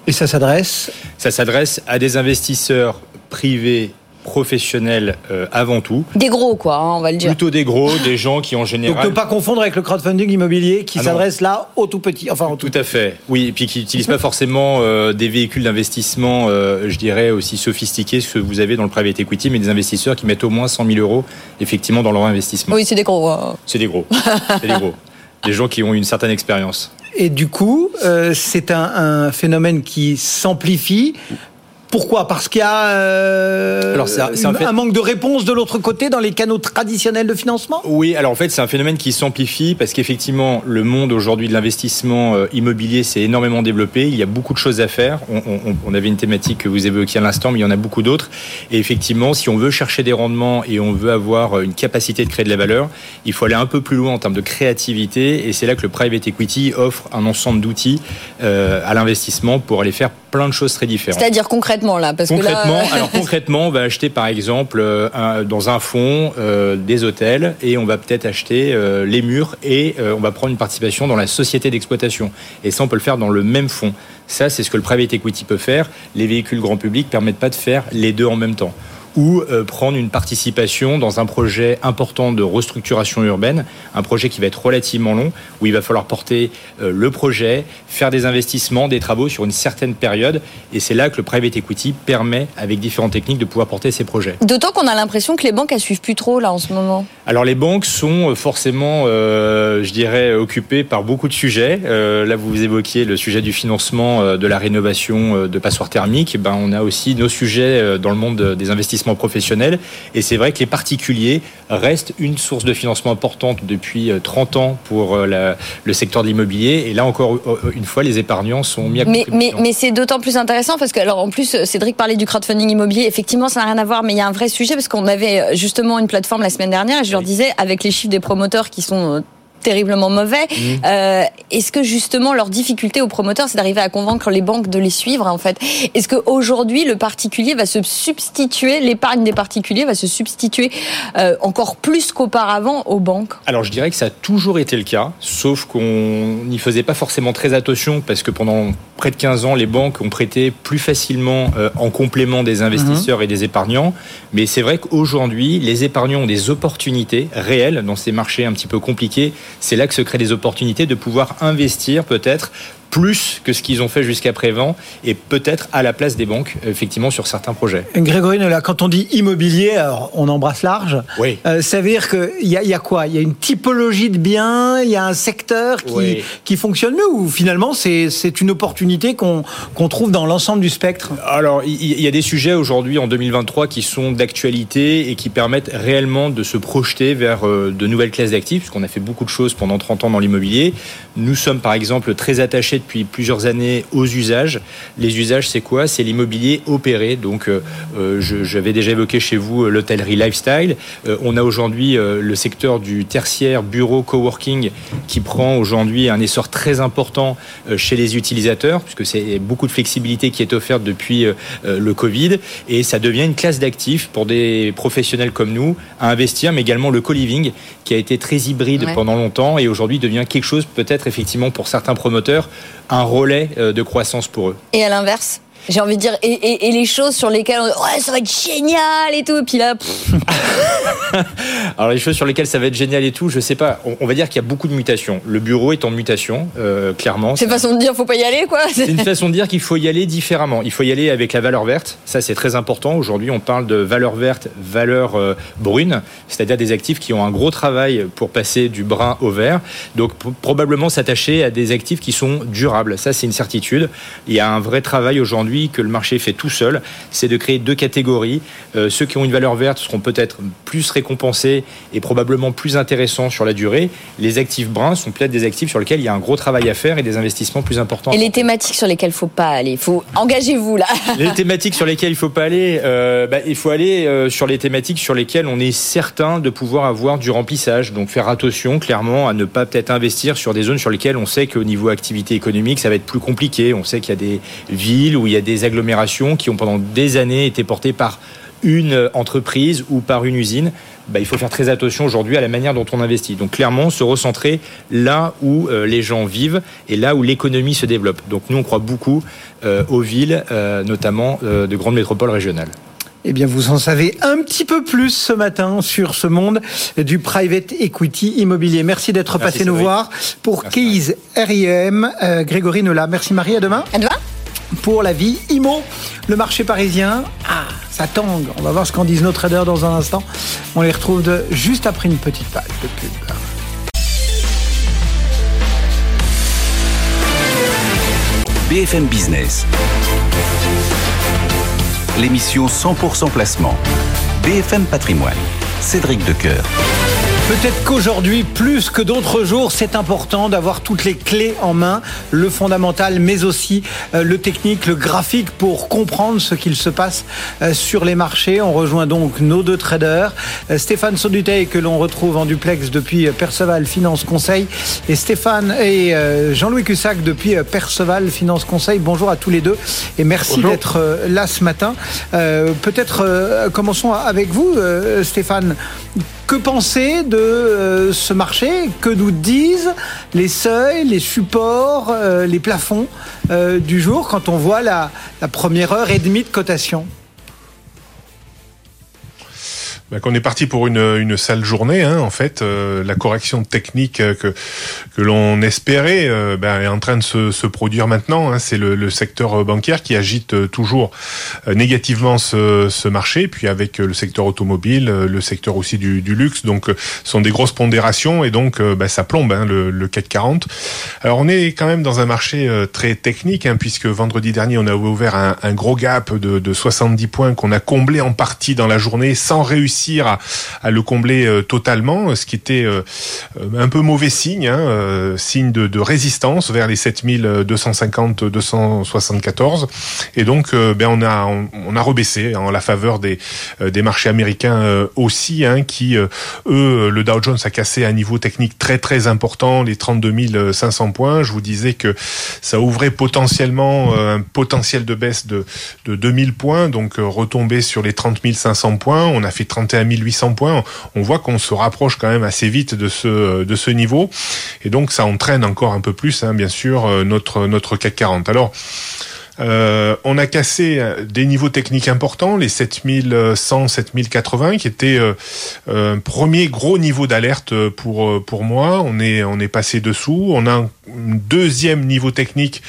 Et ça s'adresse Ça s'adresse à des investisseurs privés professionnels euh, avant tout. Des gros, quoi, hein, on va le dire. Plutôt des gros, des gens qui en général. Donc ne pas confondre avec le crowdfunding immobilier qui ah s'adresse là aux tout petits. Enfin, tout, à fait. Oui, et puis qui n'utilisent pas forcément euh, des véhicules d'investissement, euh, je dirais, aussi sophistiqués que vous avez dans le private equity, mais des investisseurs qui mettent au moins 100 000 euros effectivement dans leur investissement. Oui, c'est des gros. Hein. C'est des gros. *laughs* c'est des gros. Des gens qui ont une certaine expérience. Et du coup, euh, c'est un, phénomène qui s'amplifie pourquoi? Parce qu'il y a euh, alors un, manque de réponse de l'autre côté dans les canaux traditionnels de financement? Oui, alors en fait c'est un phénomène qui s'amplifie parce qu'effectivement le monde aujourd'hui de l'investissement euh, immobilier s'est énormément développé, il y a beaucoup de choses à faire, on, avait une thématique que vous évoquiez à l'instant mais il y en a beaucoup d'autres. Et effectivement si on veut chercher des rendements et on veut avoir une capacité de créer de la valeur, il faut aller un peu plus loin en termes de créativité. Et c'est là que le private equity offre un ensemble d'outils euh, à l'investissement pour aller faire plein de choses très différentes. C'est-à-dire concrètement là, parce concrètement, que là... *laughs* alors concrètement, on va acheter par exemple euh, dans un fonds euh, des hôtels et on va peut-être acheter euh, les murs et on va prendre une participation dans la société d'exploitation. Et ça, on peut le faire dans le même fonds. Ça, c'est ce que le private equity peut faire. Les véhicules grand public permettent pas de faire les deux en même temps ou euh, prendre une participation dans un projet important de restructuration urbaine, un projet qui va être relativement long, où il va falloir porter euh, le projet, faire des investissements, des travaux sur une certaine période. Et c'est là que le private equity permet, avec différentes techniques, de pouvoir porter ces projets. D'autant qu'on a l'impression que les banques, elles suivent plus trop là en ce moment. Alors les banques sont euh, forcément, je dirais, occupées par beaucoup de sujets. là, vous évoquiez le sujet du financement de la rénovation de passoires thermiques. Ben, on a aussi nos sujets dans le monde des investissements professionnels. Et c'est vrai que les particuliers restent une source de financement importante depuis 30 euh, ans pour euh, le secteur de l'immobilier. Et là encore euh, une fois, les épargnants sont mis à mais, mais, mais c'est d'autant plus intéressant parce que, alors en plus, Cédric parlait du crowdfunding immobilier. Effectivement, ça n'a rien à voir, mais il y a un vrai sujet parce qu'on avait justement une plateforme la semaine dernière et je leur disais, avec les chiffres des promoteurs qui sont terriblement mauvais. Mmh. Euh, est-ce que justement leur difficulté aux promoteurs, c'est d'arriver à convaincre les banques de les suivre en fait? Est-ce qu'aujourd'hui le particulier va se substituer, l'épargne des particuliers va se substituer euh, encore plus qu'auparavant aux banques? Alors je dirais que ça a toujours été le cas, sauf qu'on n'y faisait pas forcément très attention parce que pendant près de 15 ans, les banques ont prêté plus facilement euh, en complément des investisseurs mmh. et des épargnants. Mais c'est vrai qu'aujourd'hui, les épargnants ont des opportunités réelles dans ces marchés un petit peu compliqués. C'est là que se créent des opportunités de pouvoir investir peut-être plus que ce qu'ils ont fait jusqu'à présent et peut-être à la place des banques, effectivement, sur certains projets. Grégory quand on dit immobilier, alors on embrasse large. Oui. Euh, ça veut dire qu'il y, y, a quoi? Il y a une typologie de biens, il y a un secteur qui, qui fonctionne mieux ou finalement c'est une opportunité qu'on qu'on trouve dans l'ensemble du spectre? Alors, il y, a des sujets aujourd'hui en 2023 qui sont d'actualité et qui permettent réellement de se projeter vers euh, de nouvelles classes d'actifs, puisqu'on a fait beaucoup de choses pendant 30 ans dans l'immobilier. Nous sommes par exemple très attachés depuis plusieurs années aux usages. Les usages, c'est quoi? C'est l'immobilier opéré. Donc, euh, euh, j'avais déjà évoqué chez vous euh, l'hôtellerie lifestyle. on a aujourd'hui le secteur du tertiaire, bureau, coworking, qui prend aujourd'hui un essor très important chez les utilisateurs, puisque c'est beaucoup de flexibilité qui est offerte depuis le Covid. Et ça devient une classe d'actifs pour des professionnels comme nous à investir, mais également le co-living, qui a été très hybride pendant longtemps et aujourd'hui devient quelque chose peut-être effectivement pour certains promoteurs un relais euh, de croissance pour eux. Et à l'inverse j'ai envie de dire, et, les choses sur lesquelles on ouais, ça va être génial et tout, et puis là. *laughs* Alors les choses sur lesquelles ça va être génial et tout, je sais pas. On, va dire qu'il y a beaucoup de mutations. Le bureau est en mutation, euh, clairement. C'est une façon de dire, faut pas y aller, quoi. C'est une façon de dire qu'il faut y aller différemment. Il faut y aller avec la valeur verte. Ça, c'est très important. Aujourd'hui, on parle de valeur verte, valeur euh, brune, c'est-à-dire des actifs qui ont un gros travail pour passer du brun au vert. Donc probablement s'attacher à des actifs qui sont durables. Ça, c'est une certitude. Il y a un vrai travail aujourd'hui que le marché fait tout seul, c'est de créer deux catégories. Euh, ceux qui ont une valeur verte seront peut-être plus récompensés et probablement plus intéressants sur la durée. Les actifs bruns sont peut-être des actifs sur lesquels il y a un gros travail à faire et des investissements plus importants. Et les thématiques sur lesquelles il ne faut pas aller faut Engagez-vous là *laughs* Les thématiques sur lesquelles il ne faut pas aller, euh, bah, il faut aller euh, sur les thématiques sur lesquelles on est certain de pouvoir avoir du remplissage. Donc faire attention clairement à ne pas peut-être investir sur des zones sur lesquelles on sait qu'au niveau activité économique, ça va être plus compliqué. On sait qu'il y a des villes où il y a des agglomérations qui ont pendant des années été portées par une entreprise ou par une usine. Bah, il faut faire très attention aujourd'hui à la manière dont on investit. Donc clairement, se recentrer là où euh, les gens vivent et là où l'économie se développe. Donc nous, on croit beaucoup euh, aux villes, euh, notamment de grandes métropoles régionales. Eh bien, vous en savez un petit peu plus ce matin sur ce monde du private equity immobilier. Merci d'être passé nous voir pour Keys RIM. Grégory Nola. Merci Marie, à demain. À demain pour la vie IMO. Le marché parisien, ah, ça tangue. On va voir ce qu'en disent nos traders dans un instant. On les retrouve juste après une petite page de pub. BFM Business. L'émission 100% placement. BFM Patrimoine. Cédric Decoeur. Peut-être qu'aujourd'hui, plus que d'autres jours, c'est important d'avoir toutes les clés en main, le fondamental, mais aussi euh, le technique, le graphique, pour comprendre ce qu'il se passe euh, sur les marchés. On rejoint donc nos deux traders, euh, Stéphane Sauduteil, que l'on retrouve en duplex depuis Perceval Finance Conseil, et Stéphane et Jean-Louis Cussac depuis Perceval Finance Conseil. Bonjour à tous les deux et merci d'être là ce matin. Peut-être commençons avec vous, Stéphane. Que penser de euh, ce marché? Que nous disent les seuils, les supports, euh, les plafonds euh, du jour quand on voit la, la première heure et demie de cotation? Bah, qu'on est parti pour une, une sale journée. Hein, en fait, euh, la correction technique euh, que que l'on espérait euh, ben, est en train de se, se produire maintenant. Hein, c'est le, le, secteur bancaire qui agite toujours négativement ce, ce, marché, puis avec le secteur automobile, le secteur aussi du, du luxe. Donc, ce sont des grosses pondérations et donc ben, ça plombe hein, le, le 40. Alors, on est quand même dans un marché très technique, hein, puisque vendredi dernier, on a ouvert un, un gros gap de, de 70 points qu'on a comblé en partie dans la journée sans réussir à, le combler totalement, ce qui était un peu mauvais signe, hein, signe de, résistance vers les 7250-274. Et donc, ben on a on, a rebaissé en la faveur des des marchés américains aussi, hein, qui eux le Dow Jones a cassé un niveau technique très très important, les 32 500 points. Je vous disais que ça ouvrait potentiellement un potentiel de baisse de de 2000 points, donc retomber sur les 30 500 points. On a fait 31 800 points. On voit qu'on se rapproche quand même assez vite de ce de ce niveau, et donc ça entraîne encore un peu plus, hein, bien sûr, euh, notre notre CAC 40. Alors euh, on a cassé euh, des niveaux techniques importants, les 7100, 7080, qui étaient euh, un premier gros niveau d'alerte pour pour moi. On est on est passé dessous. On a un deuxième niveau technique.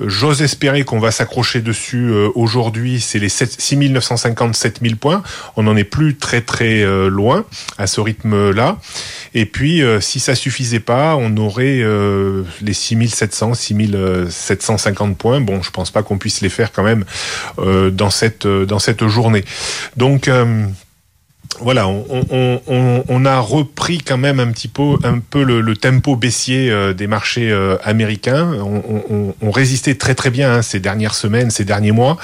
J'ose espérer qu'on va s'accrocher dessus aujourd'hui. C'est les 6950, 7000 points. On n'en est plus très très loin à ce rythme-là. Et puis, si ça suffisait pas, on aurait les 6700, 6750 points. Bon, je pense pas qu'on puisse les faire quand même euh, dans cette euh, dans cette journée. Donc euh, voilà, on, a repris quand même un petit peu, un peu le, tempo baissier des marchés américains. On, résistait très très bien hein, ces dernières semaines, ces derniers mois.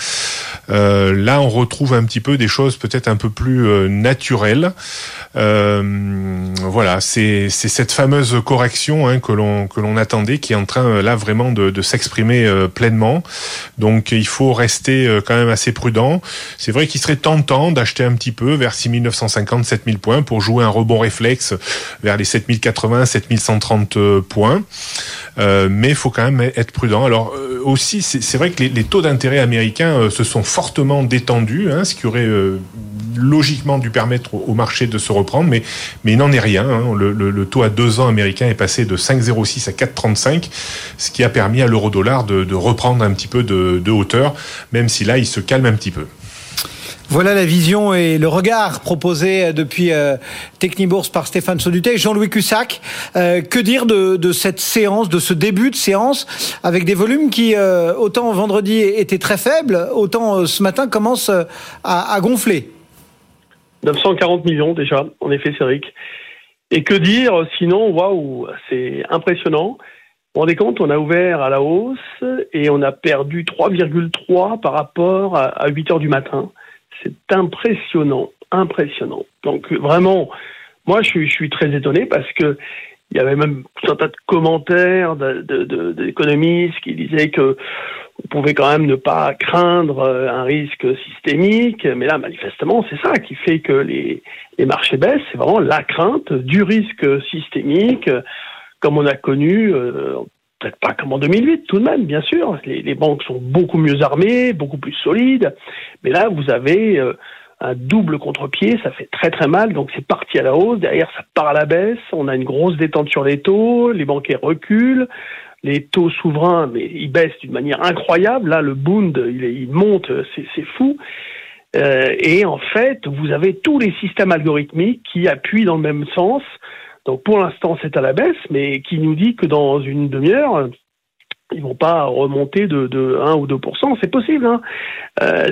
Là, on retrouve un petit peu des choses peut-être un peu plus naturelles. Euh, voilà, c'est cette fameuse correction hein, que l'on que l'on attendait qui est en train là vraiment de, de s'exprimer euh, pleinement. Donc il faut rester euh, quand même assez prudent. C'est vrai qu'il serait tentant d'acheter un petit peu vers 6950, 7000 points pour jouer un rebond réflexe vers les 7080, 7130 points. Euh, mais il faut quand même être prudent. Alors aussi, c'est vrai que les, les taux d'intérêt américains se sont fortement détendus, hein, ce qui aurait logiquement dû permettre au marché de se reprendre, mais, mais il n'en est rien. Hein. Le, taux à deux ans américain est passé de 5,06 à 4,35, ce qui a permis à l'euro-dollar de, reprendre un petit peu de, hauteur, même si là, il se calme un petit peu. Voilà la vision et le regard proposé depuis euh, Technibourse par Stéphane Saudutet et Jean-Louis Cussac. Euh, que dire de, cette séance, de ce début de séance, avec des volumes qui, euh, autant vendredi étaient très faibles, autant ce matin commencent à gonfler? 940 millions déjà, en effet, Céric. Et que dire sinon, waouh, c'est impressionnant. Vous vous rendez compte, on a ouvert à la hausse et on a perdu 3,3 par rapport à 8 heures du matin. C'est impressionnant, impressionnant. Donc vraiment, moi je suis, très étonné parce que il y avait même tout un tas de commentaires d'économistes qui disaient que on pouvait quand même ne pas craindre euh, un risque systémique, mais là, manifestement, c'est ça qui fait que les, les marchés baissent, c'est vraiment la crainte du risque systémique, comme on a connu, euh, peut-être pas comme en 2008, tout de même, bien sûr. Les, banques sont beaucoup mieux armées, beaucoup plus solides, mais là, vous avez euh, un double contre-pied, ça fait très très mal, donc c'est parti à la hausse, derrière ça part à la baisse, on a une grosse détente sur les taux, les banquiers reculent, les taux souverains, mais ils baissent d'une manière incroyable. Là, le Bund, il, monte, c'est fou. Euh, et en fait, vous avez tous les systèmes algorithmiques qui appuient dans le même sens. Donc pour l'instant, c'est à la baisse, mais qui nous dit que dans une demi-heure, ils vont pas remonter de, de 1 ou 2% c'est possible. Hein. Euh,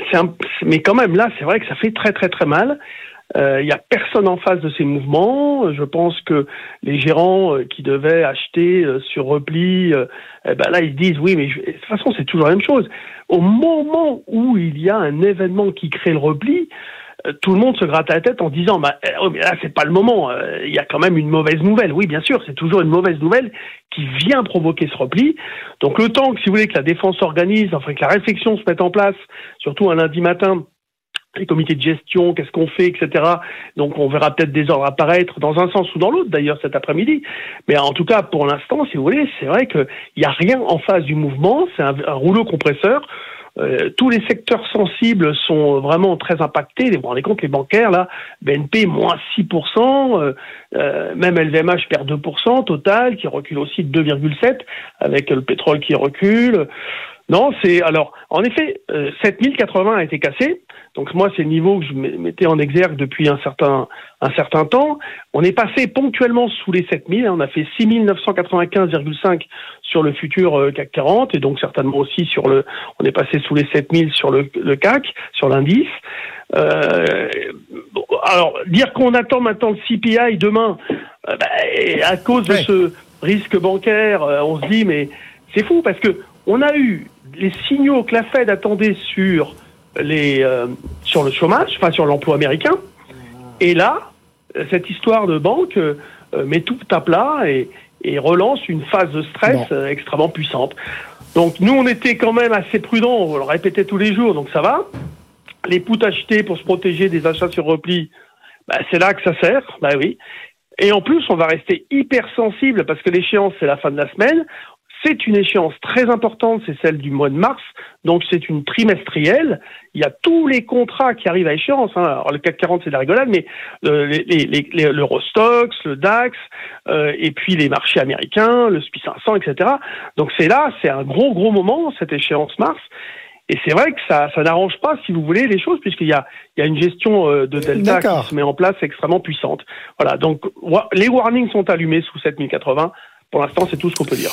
mais quand même, là, c'est vrai que ça fait très très très mal. Il euh, n'y a personne en face de ces mouvements. Je pense que les gérants euh, qui devaient acheter euh, sur repli, eh ben là ils disent oui, mais de toute façon c'est toujours la même chose. Au moment où il y a un événement qui crée le repli, tout le monde se gratte la tête en disant bah oh, mais là c'est pas le moment. Il y a quand même une mauvaise nouvelle. Oui, bien sûr, c'est toujours une mauvaise nouvelle qui vient provoquer ce repli. Donc le temps que si vous voulez que la défense s'organise, enfin que la réflexion se mette en place, surtout un lundi matin les comités de gestion, qu'est-ce qu'on fait, etc. Donc on verra peut-être des ordres apparaître dans un sens ou dans l'autre d'ailleurs cet après-midi. Mais en tout cas, pour l'instant, si vous voulez, c'est vrai qu'il n'y a rien en face du mouvement, c'est un, rouleau compresseur. Euh, tous les secteurs sensibles sont vraiment très impactés. Vous vous rendez compte, les bancaires, là, BNP, moins 6%, euh, euh, même LVMH perd 2%, Total, qui recule aussi de 2,7%, avec le pétrole qui recule. Non, c'est alors en effet, 7080 a été cassé. Donc moi, c'est le niveau que je mettais en exergue depuis un certain, un certain temps. On est passé ponctuellement sous les 7000. Hein. On a fait 6995,5 sur le futur euh, CAC 40 et donc certainement aussi sur le, on est passé sous les 7000 sur le, le CAC, sur l'indice. Euh, alors dire qu'on attend maintenant le CPI demain, euh, bah, à cause de ce risque bancaire, euh, on se dit mais c'est fou parce que on a eu les signaux que la Fed attendait sur les sur le chômage, enfin sur l'emploi américain, et là cette histoire de banque met tout à plat et, et relance une phase de stress extrêmement puissante. Donc nous, on était quand même assez prudents, on le répétait tous les jours, donc ça va. Les puts achetés pour se protéger des achats sur repli, bah, c'est là que ça sert, bah oui. Et en plus, on va rester hyper sensible parce que l'échéance, c'est la fin de la semaine. C'est une échéance très importante, c'est celle du mois de mars, donc c'est une trimestrielle. Il y a tous les contrats qui arrivent à échéance. Hein. Alors le CAC 40 c'est de la rigolade, mais euh, les, les, les, l'Eurostox, le DAX, euh, et puis les marchés américains, le SPI 500, etc. Donc c'est là, c'est un gros gros moment cette échéance mars. Et c'est vrai que ça, ça n'arrange pas, si vous voulez, les choses, puisqu'il y a, il y a une gestion euh, de delta qui se met en place extrêmement puissante. Voilà, donc les warnings sont allumés sous 7080. Pour l'instant, c'est tout ce qu'on peut dire.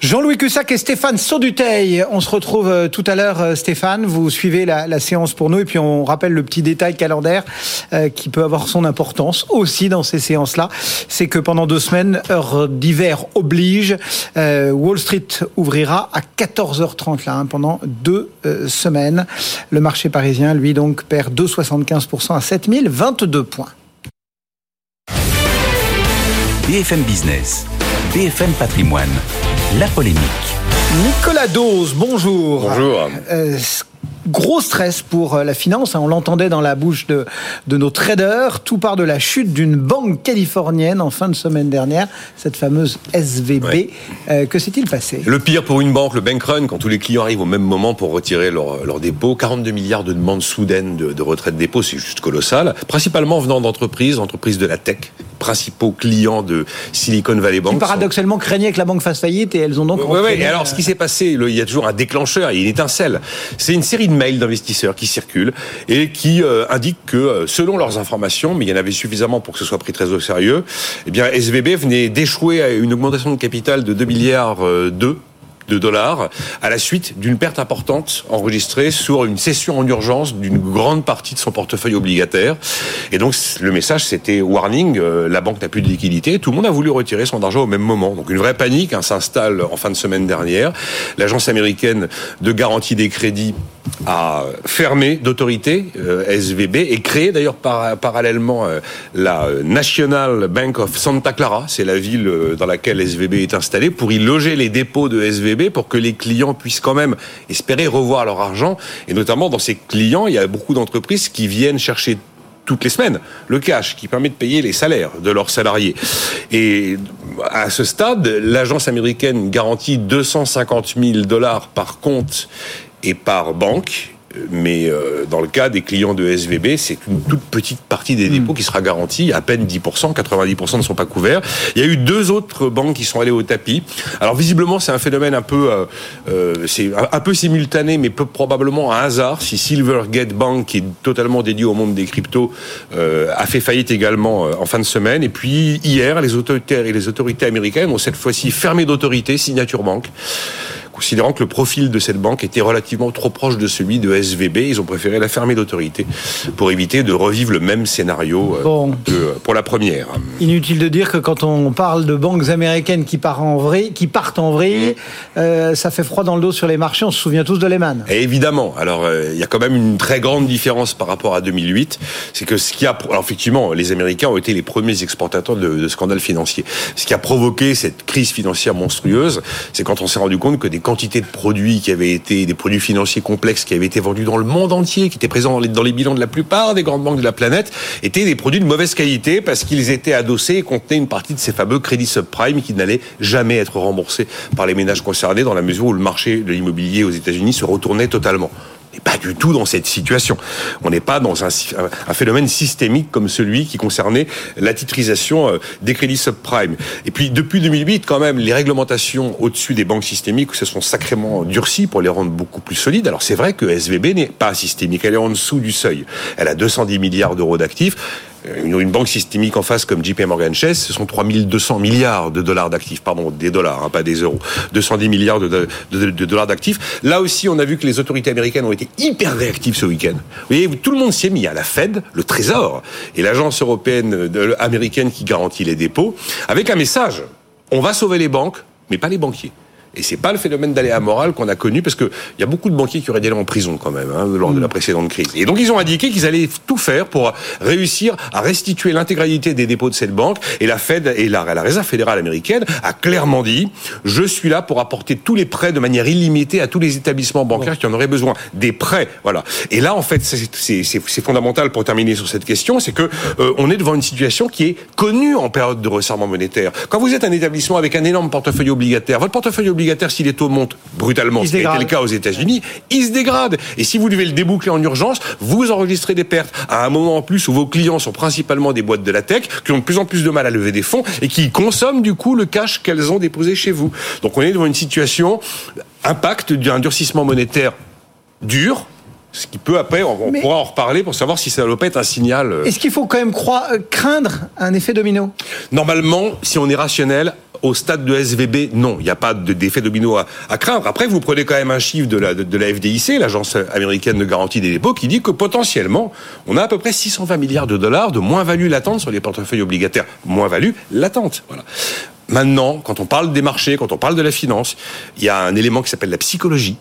Jean-Louis Cussac et Stéphane Sauduteil. On se retrouve euh, tout à l'heure, euh, Stéphane. Vous suivez la, séance pour nous et puis on rappelle le petit détail calendaire euh, qui peut avoir son importance aussi dans ces séances-là. C'est que pendant deux semaines, heure d'hiver oblige, Wall Street ouvrira à 14h30 là, hein, pendant deux semaines. Le marché parisien, lui, donc, perd 2,75% à 7022 points. BFM Business, BFM Patrimoine la polémique. Nicolas Dose, bonjour. Bonjour. Euh, gros stress pour euh, la finance. Hein. On l'entendait dans la bouche de, de nos traders. Tout part de la chute d'une banque californienne en fin de semaine dernière, cette fameuse SVB. Euh, que s'est-il passé? Le pire pour une banque, le bank run, quand tous les clients arrivent au même moment pour retirer leur, leur dépôt. 42 milliards de demandes soudaines de, de retraite de dépôt, c'est juste colossal. Principalement venant d'entreprises, entreprises de la tech, principaux clients de Silicon Valley Bank. Qui paradoxalement craignaient que la banque fasse faillite et elles ont donc. Oui, oui. Et alors, ce qui s'est passé, il y a toujours un déclencheur, il y a une étincelle. C'est une série de mails d'investisseurs qui circulent et qui euh, indiquent que, euh, selon leurs informations, mais il y en avait suffisamment pour que ce soit pris très au sérieux, eh bien, SVB venait d'échouer à une augmentation de capital de 2 milliards euh, de dollars à la suite d'une perte importante enregistrée sur une cession en urgence d'une grande partie de son portefeuille obligataire. Et donc le message c'était warning, euh, la banque n'a plus de liquidité, tout le monde a voulu retirer son argent au même moment. Donc une vraie panique hein, s'installe en fin de semaine dernière. L'agence américaine de garantie des crédits a fermé d'autorité euh, SVB et créé d'ailleurs parallèlement euh, la National Bank of Santa Clara, c'est la ville dans laquelle SVB est installée, pour y loger les dépôts de SVB pour que les clients puissent quand même espérer revoir leur argent. Et notamment dans ces clients, il y a beaucoup d'entreprises qui viennent chercher toutes les semaines le cash qui permet de payer les salaires de leurs salariés. Et à ce stade, l'agence américaine garantit 250 000 dollars par compte et par banque mais euh, dans le cas des clients de SVB, c'est une toute petite partie des dépôts hmm. qui sera garantie, à peine 10%, 90% ne sont pas couverts. Il y a eu deux autres banques qui sont allées au tapis. Alors visiblement, c'est un phénomène un peu, euh, euh c'est un peu simultané, mais peu probablement un hasard. Si Silvergate Bank, qui est totalement dédié au monde des cryptos, euh, a fait faillite également euh, en fin de semaine. Et puis hier, les autorités les autorités américaines ont cette fois-ci fermé d'autorité Signature Bank considérant que le profil de cette banque était relativement trop proche de celui de SVB. Ils ont préféré la fermer d'autorité pour éviter de revivre le même scénario euh, que pour la première. Inutile de dire que quand on parle de banques américaines qui, partent en vrille, qui partent en vrille, euh, ça fait froid dans le dos sur les marchés. On se souvient tous de Lehman. Et évidemment. Alors, euh, il y a quand même une très grande différence par rapport à 2008. C'est que ce qui a, alors effectivement, les Américains ont été les premiers exportateurs de, de scandales financiers. Ce qui a provoqué cette crise financière monstrueuse, c'est quand on s'est rendu compte que des quantité de produits qui avaient été, des produits financiers complexes qui avaient été vendus dans le monde entier, qui étaient présents dans les, dans les bilans de la plupart des grandes banques de la planète, étaient des produits de mauvaise qualité parce qu'ils étaient adossés et contenaient une partie de ces fameux crédits subprime qui n'allaient jamais être remboursés par les ménages concernés dans la mesure où le marché de l'immobilier aux États-Unis se retournait totalement n'est pas du tout dans cette situation. On n'est pas dans un, phénomène systémique comme celui qui concernait la titrisation euh, des crédits subprime. Et puis depuis 2008, quand même, les réglementations au-dessus des banques systémiques se sont sacrément durcies pour les rendre beaucoup plus solides. Alors c'est vrai que SVB n'est pas systémique, elle est en dessous du seuil. Elle a 210 milliards d'euros d'actifs Une, une banque systémique en face comme JP Morgan Chase, ce sont 3200 milliards de dollars d'actifs, pardon, des dollars, hein, pas des euros, 210 milliards de, de, de, dollars d'actifs. Là aussi, on a vu que les autorités américaines ont été hyper réactives ce week-end. Vous voyez, tout le monde s'est mis à la Fed, le Trésor et l'agence européenne américaine qui garantit les dépôts, avec un message. On va sauver les banques, mais pas les banquiers. Et c'est pas le phénomène d'aléa moral qu'on a connu parce que il y a beaucoup de banquiers qui auraient dû aller en prison quand même hein, lors de la précédente crise. Et donc ils ont indiqué qu'ils allaient tout faire pour réussir à restituer l'intégralité des dépôts de cette banque. Et la Fed et la, la Réserve fédérale américaine a clairement dit je suis là pour apporter tous les prêts de manière illimitée à tous les établissements bancaires qui en auraient besoin. Des prêts, voilà. Et là en fait c'est fondamental pour terminer sur cette question, c'est que euh, on est devant une situation qui est connue en période de resserrement monétaire. Quand vous êtes un établissement avec un énorme portefeuille obligataire, votre portefeuille obligataire obligataire, si les taux montent brutalement, ce qui été le cas aux États-Unis, il se dégrade. Et si vous devez le déboucler en urgence, vous enregistrez des pertes à un moment en plus où vos clients sont principalement des boîtes de la tech qui ont de plus en plus de mal à lever des fonds et qui consomment du coup le cash qu'elles ont déposé chez vous. Donc on est devant une situation impact d'un durcissement monétaire dur, ce qui peut après, on, pourra en reparler pour savoir si ça ne doit pas être un signal. Euh, Est-ce qu'il faut quand même croire, euh, craindre un effet domino? Normalement, si on est rationnel, au stade de SVB, non, il n'y a pas d'effet domino à, craindre. Après, vous prenez quand même un chiffre de la, de, la FDIC, l'agence américaine de garantie des dépôts, qui dit que potentiellement, on a à peu près 620 milliards de dollars de moins-value latente sur les portefeuilles obligataires. Moins-value latente. Voilà. Maintenant, quand on parle des marchés, quand on parle de la finance, il y a un élément qui s'appelle la psychologie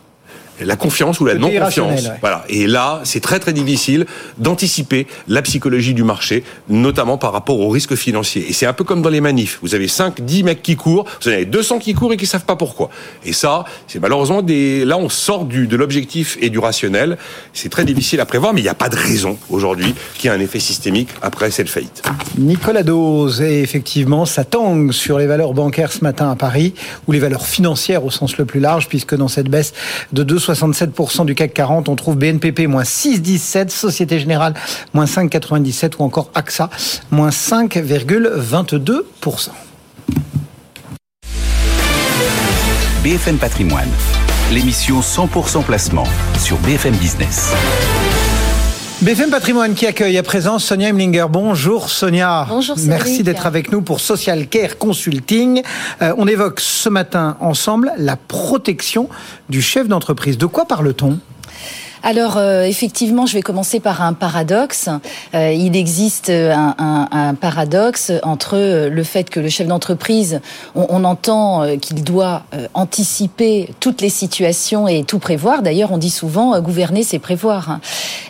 la confiance ou la non-confiance. Voilà. Et là, c'est très très difficile d'anticiper la psychologie du marché, notamment par rapport aux risques financiers. Et c'est un peu comme dans les manifs. Vous avez 5, 10 mecs qui courent, vous en avez 200 qui courent et qui savent pas pourquoi. Et ça, c'est malheureusement des, là, on sort du, de l'objectif et du rationnel. C'est très difficile à prévoir, mais il n'y a pas de raison aujourd'hui qu'il y ait un effet systémique après cette faillite. Nicolas Dose, et effectivement, ça tangue sur les valeurs bancaires ce matin à Paris, ou les valeurs financières au sens le plus large, puisque dans cette baisse de 2 67% du CAC 40. On trouve BNPP moins 6,17, Société Générale moins 5,97 ou encore AXA moins 5,22%. BFM Patrimoine, l'émission 100% placement sur BFM Business. BFM Patrimoine qui accueille à présent Sonia Emlinger. Bonjour Sonia. Bonjour Merci d'être avec nous pour Social Care Consulting. Euh, on évoque ce matin ensemble la protection du chef d'entreprise. De quoi parle-t-on? Alors euh, effectivement, je vais commencer par un paradoxe. Euh, il existe un, un, un, paradoxe entre le fait que le chef d'entreprise, on, on, entend qu'il doit anticiper toutes les situations et tout prévoir. D'ailleurs, on dit souvent gouverner, c'est prévoir.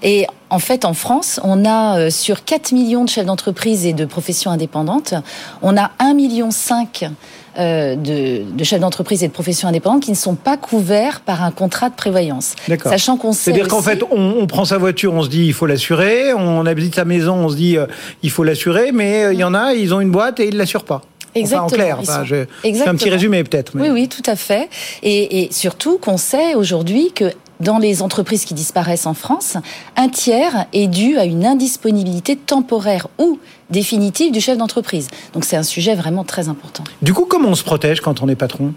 Et en fait, en France, on a sur 4 millions de chefs d'entreprise et de professions indépendantes, on a 1,5 million euh, de, de, chefs d'entreprise et de professions indépendantes qui ne sont pas couverts par un contrat de prévoyance. Sachant qu'on sait. C'est-à-dire qu'en fait, on, on, prend sa voiture, on se dit il faut l'assurer, on habite sa maison, on se dit euh, il faut l'assurer, mais euh, il y en a, ils ont une boîte et ils ne l'assurent pas. Exactement. Enfin, en clair, enfin, je, fais un petit résumé peut-être. Mais... Oui, oui, tout à fait. Et, et surtout qu'on sait aujourd'hui que dans les entreprises qui disparaissent en France, un tiers est dû à une indisponibilité temporaire ou définitive du chef d'entreprise. Donc c'est un sujet vraiment très important. Du coup, comment on se protège quand on est patron?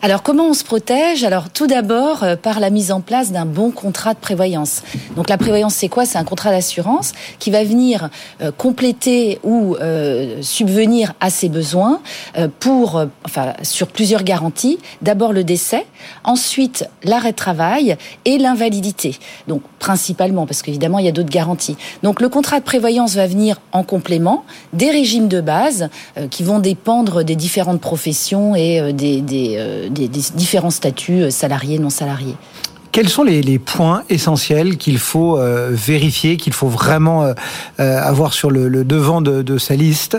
Alors comment on se protège? Alors tout d'abord euh, par la mise en place d'un bon contrat de prévoyance. Donc la prévoyance c'est quoi? C'est un contrat d'assurance qui va venir euh, compléter ou euh, subvenir à ses besoins pour enfin sur plusieurs garanties. D'abord le décès, ensuite l'arrêt de travail et l'invalidité. Donc principalement parce qu'évidemment il y a d'autres garanties. Donc le contrat de prévoyance va venir en complément des régimes de base qui vont dépendre des différentes professions et des des, différents statuts euh, salariés, non salariés. Quels sont les, points essentiels qu'il faut euh, vérifier, qu'il faut vraiment euh, avoir sur le, devant de, sa liste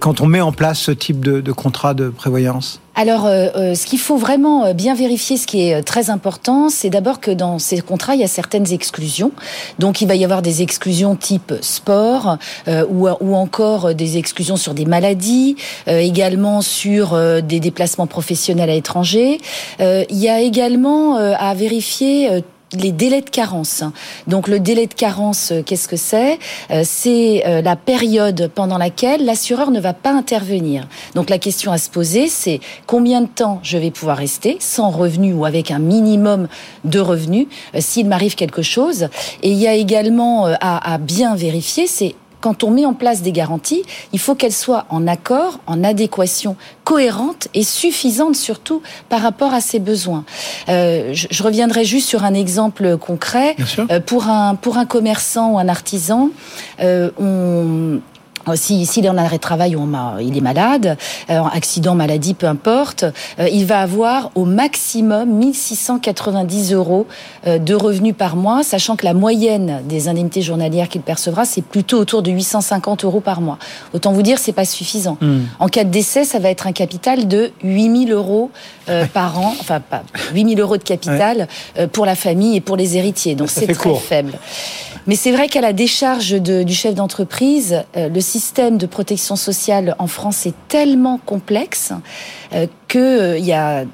quand on met en place ce type de contrat de prévoyance? Alors, euh, ce qu'il faut vraiment bien vérifier, ce qui est très important, c'est d'abord que dans ces contrats, il y a certaines exclusions. Donc, il va y avoir des exclusions type sport euh, ou, encore des exclusions sur des maladies, euh, également sur des déplacements professionnels à l'étranger. il y a également à vérifier les délais de carence. Donc le délai de carence, euh, qu'est-ce que c'est? Euh, C'est euh, la période pendant laquelle l'assureur ne va pas intervenir. Donc la question à se poser, c'est combien de temps je vais pouvoir rester sans revenu ou avec un minimum de revenus s'il m'arrive quelque chose. Et il y a également à, à bien vérifier, c'est quand on met en place des garanties, il faut qu'elles soient en accord, en adéquation, cohérente et suffisante surtout par rapport à ses besoins. Euh, je, je, reviendrai juste sur un exemple concret. Euh, pour un pour un commerçant ou un artisan, euh, on si s'il est en arrêt de travail ou il est malade, euh, accident, maladie, peu importe, euh, il va avoir au maximum 1690 euros de revenus par mois, sachant que la moyenne des indemnités journalières qu'il percevra, c'est plutôt autour de 850 euros par mois. Autant vous dire, c'est pas suffisant. Hmm. En cas de décès, ça va être un capital de 8000 euros par an, enfin pas 8000 euros de capital pour la famille et pour les héritiers. Donc c'est très faible. Mais c'est vrai qu'à la décharge de, du chef d'entreprise, le système de protection sociale en France est tellement complexe euh, qu'il euh, y a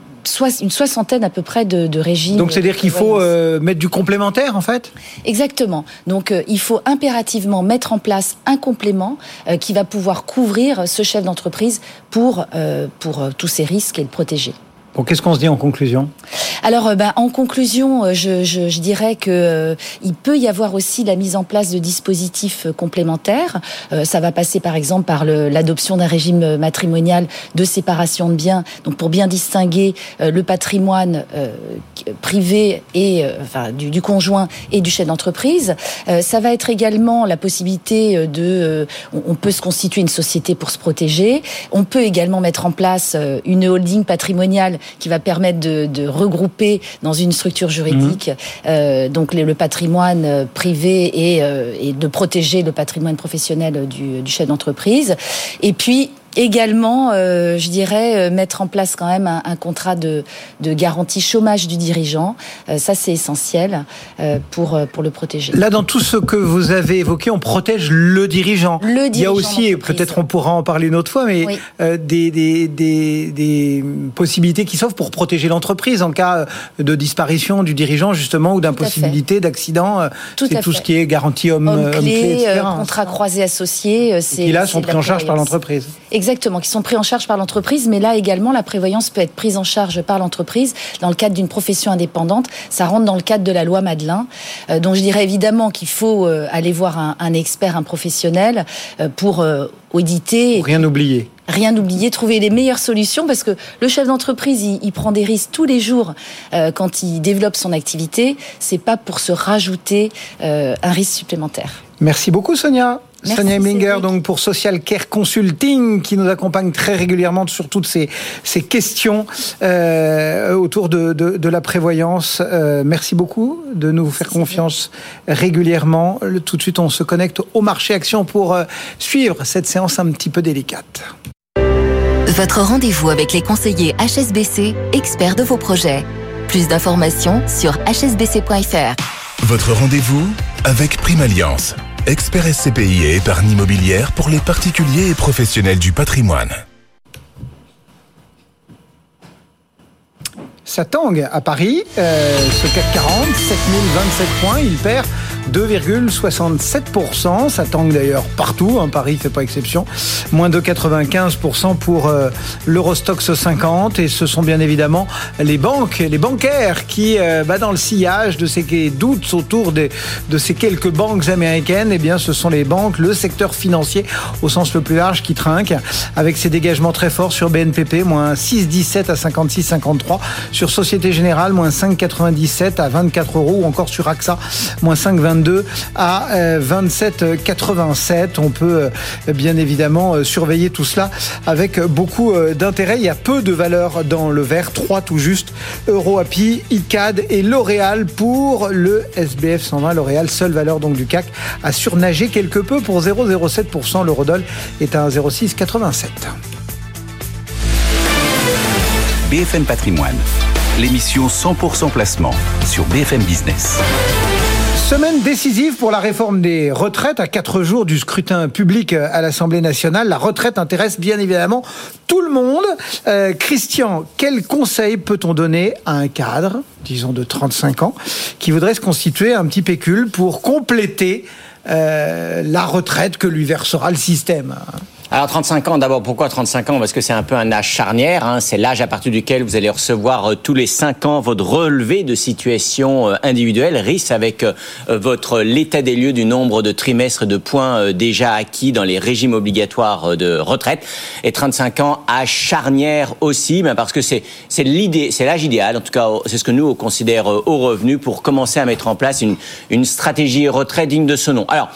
une soixantaine à peu près de, régimes. Donc c'est-à-dire qu'il faut euh, mettre du complémentaire en fait? Exactement. Donc il faut impérativement mettre en place un complément qui va pouvoir couvrir ce chef d'entreprise pour, pour tous ces risques et le protéger. Bon, qu'est-ce qu'on se dit en conclusion? Alors, euh, bah, en conclusion, euh, je, je, je dirais que euh, il peut y avoir aussi la mise en place de dispositifs complémentaires. ça va passer, par exemple, par l'adoption d'un régime matrimonial de séparation de biens, donc pour bien distinguer le patrimoine privé et enfin du, du, conjoint et du chef d'entreprise. ça va être également la possibilité de, on peut se constituer une société pour se protéger. On peut également mettre en place une holding patrimoniale qui va permettre de, regrouper dans une structure juridique mmh. euh, donc le, patrimoine euh, privé et, euh, et, de protéger le patrimoine professionnel du, du chef d'entreprise. Et puis Également, euh, je dirais, euh, mettre en place quand même un, un contrat de, de, garantie chômage du dirigeant. Euh, ça, c'est essentiel euh, pour, pour le protéger. Là, dans tout ce que vous avez évoqué, on protège le dirigeant. Le dirigeant Il y a aussi, et peut-être on pourra en parler une autre fois, mais des, des, des, des, possibilités qui s'offrent pour protéger l'entreprise en cas de disparition du dirigeant, justement, ou d'impossibilité, d'accident. C'est tout ce qui est garantie homme, homme, clé, homme contrat croisé associé. Qui là sont pris en charge par l'entreprise. Exactement, qui sont pris en charge par l'entreprise, mais là également, la prévoyance peut être prise en charge par l'entreprise dans le cadre d'une profession indépendante. Ça rentre dans le cadre de la loi Madelin. Euh, donc je dirais évidemment qu'il faut euh, aller voir un, un, expert, un professionnel euh, pour euh, auditer. Pour rien oublier rien oublier, trouver les meilleures solutions parce que le chef d'entreprise, il, il, prend des risques tous les jours euh, quand il développe son activité. C'est pas pour se rajouter euh, un risque supplémentaire. Merci beaucoup, Sonia. Merci, Sonia Heminger, donc pour Social Care Consulting, qui nous accompagne très régulièrement sur toutes ces, ces questions euh, autour de, de, de, la prévoyance. Euh, merci beaucoup de nous faire confiance régulièrement. Le, tout de suite, on se connecte au marché action pour euh, suivre cette séance un petit peu délicate. Votre rendez-vous avec les conseillers HSBC, experts de vos projets. Plus d'informations sur hsbc.fr. Votre rendez-vous avec Prime Alliance expert SCPI et épargne immobilière pour les particuliers et professionnels du patrimoine. Ça tangue à Paris, euh, ce CAC 40, 7027 points, il perd 2,67%. Ça tangue d'ailleurs partout. Hein, Paris fait pas exception. Moins de 95% pour euh, l'Eurostox 50. Et ce sont bien évidemment les banques, les bancaires qui, euh, bah, dans le sillage de ces doutes autour de, ces quelques banques américaines, eh bien, ce sont les banques, le secteur financier au sens le plus large qui trinque avec ces dégagements très forts sur BNPP, moins 6,17 à 56,53. Sur Société Générale, moins 5,97 à 24 euros ou encore sur AXA, moins 5,22 à 27,87. On peut euh, bien évidemment euh, surveiller tout cela avec beaucoup euh, d'intérêt. Il y a peu de valeurs dans le vert, 3 tout juste, EuroAPI, ICAD et L'Oréal pour le SBF 120. L'Oréal, seule valeur donc du CAC, a surnagé quelque peu pour 0,07%. L'eurodoll est à 0,687. BFM Patrimoine, l'émission 100% placement sur BFM Business. Semaine décisive pour la réforme des retraites à quatre jours du scrutin public à l'Assemblée nationale. La retraite intéresse bien évidemment tout le monde. Euh, Christian, quel conseil peut-on donner à un cadre, disons de 35 ans, qui voudrait se constituer un petit pécule pour compléter euh, la retraite que lui versera le système? Alors 35 ans, d'abord pourquoi 35 ans? Parce que c'est un peu un âge charnière, hein. c'est l'âge à partir duquel vous allez recevoir euh, tous les 5 ans votre relevé de situation euh, individuelle, RIS, avec euh, votre l'état des lieux du nombre de trimestres de points déjà acquis dans les régimes obligatoires de retraite. Et 35 ans, âge charnière aussi, ben parce que c'est c'est l'idée, c'est l'âge idéal, en tout cas c'est ce que nous on considère au revenu pour commencer à mettre en place une, une stratégie retraite digne de ce nom. Alors,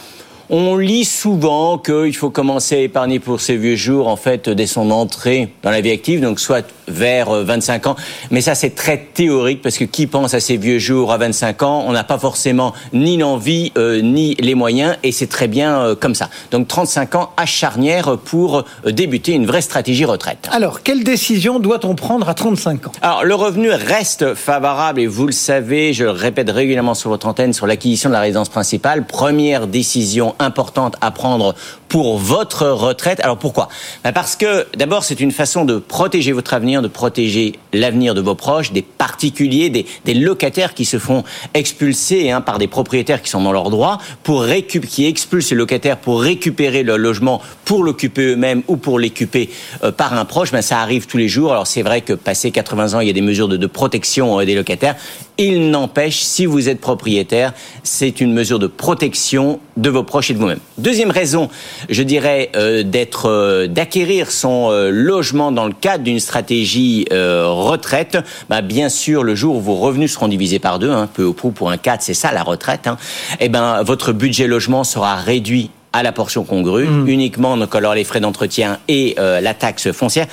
on lit souvent qu'il faut commencer à épargner pour ses vieux jours, en fait, dès son entrée dans la vie active, donc soit vers 25 euh, ans. Mais ça, c'est très théorique, parce que qui pense à ses vieux jours à 25 ans, on n'a pas forcément ni l'envie, euh, ni les moyens, et c'est très bien euh, comme ça. Donc 35 ans à charnière pour débuter une vraie stratégie retraite. Alors, quelle décision doit-on prendre à 35 ans? Alors, le revenu reste favorable, et vous le savez, je le répète régulièrement sur votre antenne, sur l'acquisition de la résidence principale. Première décision importante à prendre pour votre retraite. Alors pourquoi? Ben Parce que d'abord c'est une façon de protéger votre avenir, de protéger l'avenir de vos proches, des particuliers, des, des locataires qui se font expulser hein, par des propriétaires qui sont dans leurs droits, pour récup qui expulsent les locataires pour récupérer leur logement, pour l'occuper eux-mêmes ou pour l'occuper euh, par un proche. Ben ça arrive tous les jours. Alors c'est vrai que passé 80 ans, il y a des mesures de, de protection euh, des locataires. Il n'empêche, si vous êtes propriétaire, c'est une mesure de protection de vos proches et de vous-même. Deuxième raison, je dirais, euh, d'être, euh, d'acquérir son euh, logement dans le cadre d'une stratégie retraite. Bah, bien sûr, le jour où vos revenus seront divisés par deux, hein, peu au prou pour un cadre, c'est ça la retraite. Hein, eh ben, votre budget logement sera réduit à la portion congrue, mmh. uniquement donc alors les frais d'entretien et la taxe foncière.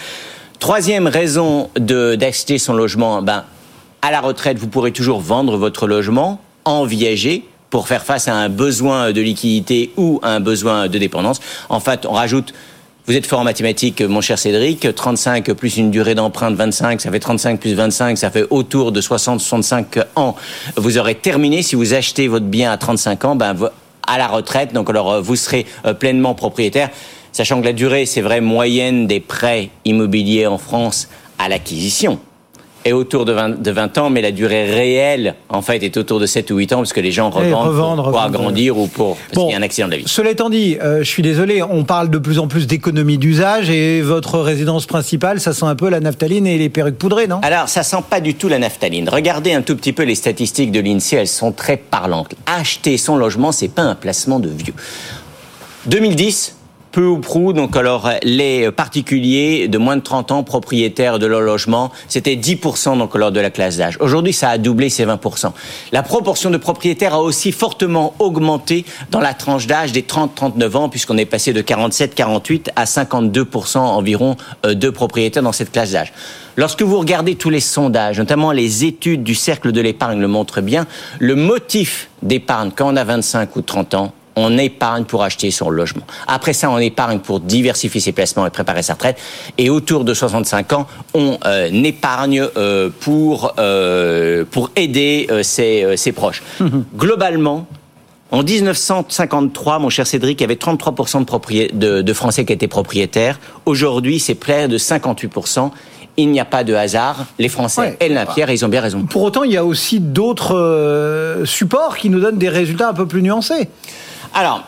Troisième raison de d'acheter son logement, ben à la retraite, vous pourrez toujours vendre votre logement en viager pour faire face à un besoin de liquidité ou à un besoin de dépendance. En fait, on rajoute vous êtes fort en mathématiques, mon cher Cédric. 35 plus une durée d'emprunt de 25, ça fait 35 plus 25, ça fait autour de 60-65 ans. Vous aurez terminé. Si vous achetez votre bien à 35 ans, ben, à la retraite, donc alors vous serez euh, pleinement propriétaire. Sachant que la durée, c'est vrai, moyenne des prêts immobiliers en France à l'acquisition est autour de 20, de 20 ans, mais la durée réelle, en fait, est autour de 7 ou 8 ans, parce que les gens revendent pour, agrandir ou pour parce qu'il y a un accident de la vie. Cela étant dit, euh, je suis désolé, on parle de plus en plus d'économie d'usage, et votre résidence principale, ça sent un peu la naphtaline et les perruques poudrées, non? Alors, ça sent pas du tout la naphtaline. Regardez un tout petit peu les statistiques de l'INSEE, elles sont très parlantes. Acheter son logement, c'est pas un placement de vieux. 2010, peu ou prou, donc alors les particuliers de moins de 30 ans propriétaires de leur logement, c'était 10% donc lors de la classe d'âge. Aujourd'hui, ça a doublé, c'est 20%. La proportion de propriétaires a aussi fortement augmenté dans la tranche d'âge des 30-39 ans, puisqu'on est passé de 47-48 à 52% environ euh, de propriétaires dans cette classe d'âge. Lorsque vous regardez tous les sondages, notamment les études du cercle de l'épargne le montrent bien, le motif d'épargne quand on a 25 ou 30 ans, on épargne pour acheter son logement. Après ça, on épargne pour diversifier ses placements et préparer sa retraite. Et autour de 65 ans, on euh, épargne euh, pour euh, pour aider ses, ses, proches. *laughs* Globalement. En 1953, mon cher Cédric, il y avait 33% de, de, de Français qui étaient propriétaires. Aujourd'hui, c'est près de 58% il n'y a pas de hasard. Les Français et l'Olympière, ils ont bien raison. Pour autant, il y a aussi d'autres supports qui nous donnent des résultats un peu plus nuancés. Alors,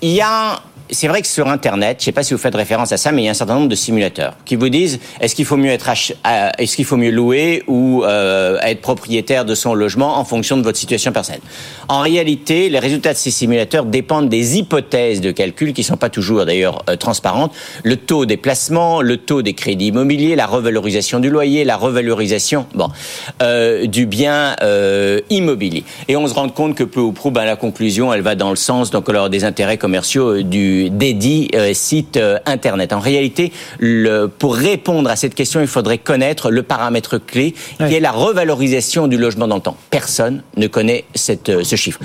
il y a c'est vrai que sur Internet, je ne sais pas si vous faites référence à ça, mais il y a un certain nombre de simulateurs qui vous disent est-ce qu'il faut mieux être euh, est-ce qu'il faut mieux louer ou euh, être propriétaire de son logement en fonction de votre situation personnelle. En réalité, les résultats de ces simulateurs dépendent des hypothèses de calcul qui sont pas toujours d'ailleurs euh, transparentes. Le taux des placements, le taux des crédits immobiliers, la revalorisation du loyer, la revalorisation bon du bien immobilier. Et on se rend compte que peu ou prou, ben, la conclusion, elle va dans le sens donc alors des intérêts commerciaux du dédit euh, site euh, internet. En réalité, le, pour répondre à cette question, il faudrait connaître le paramètre clé qui est la revalorisation du logement dans le temps. Personne ne connaît cette, euh, ce chiffre.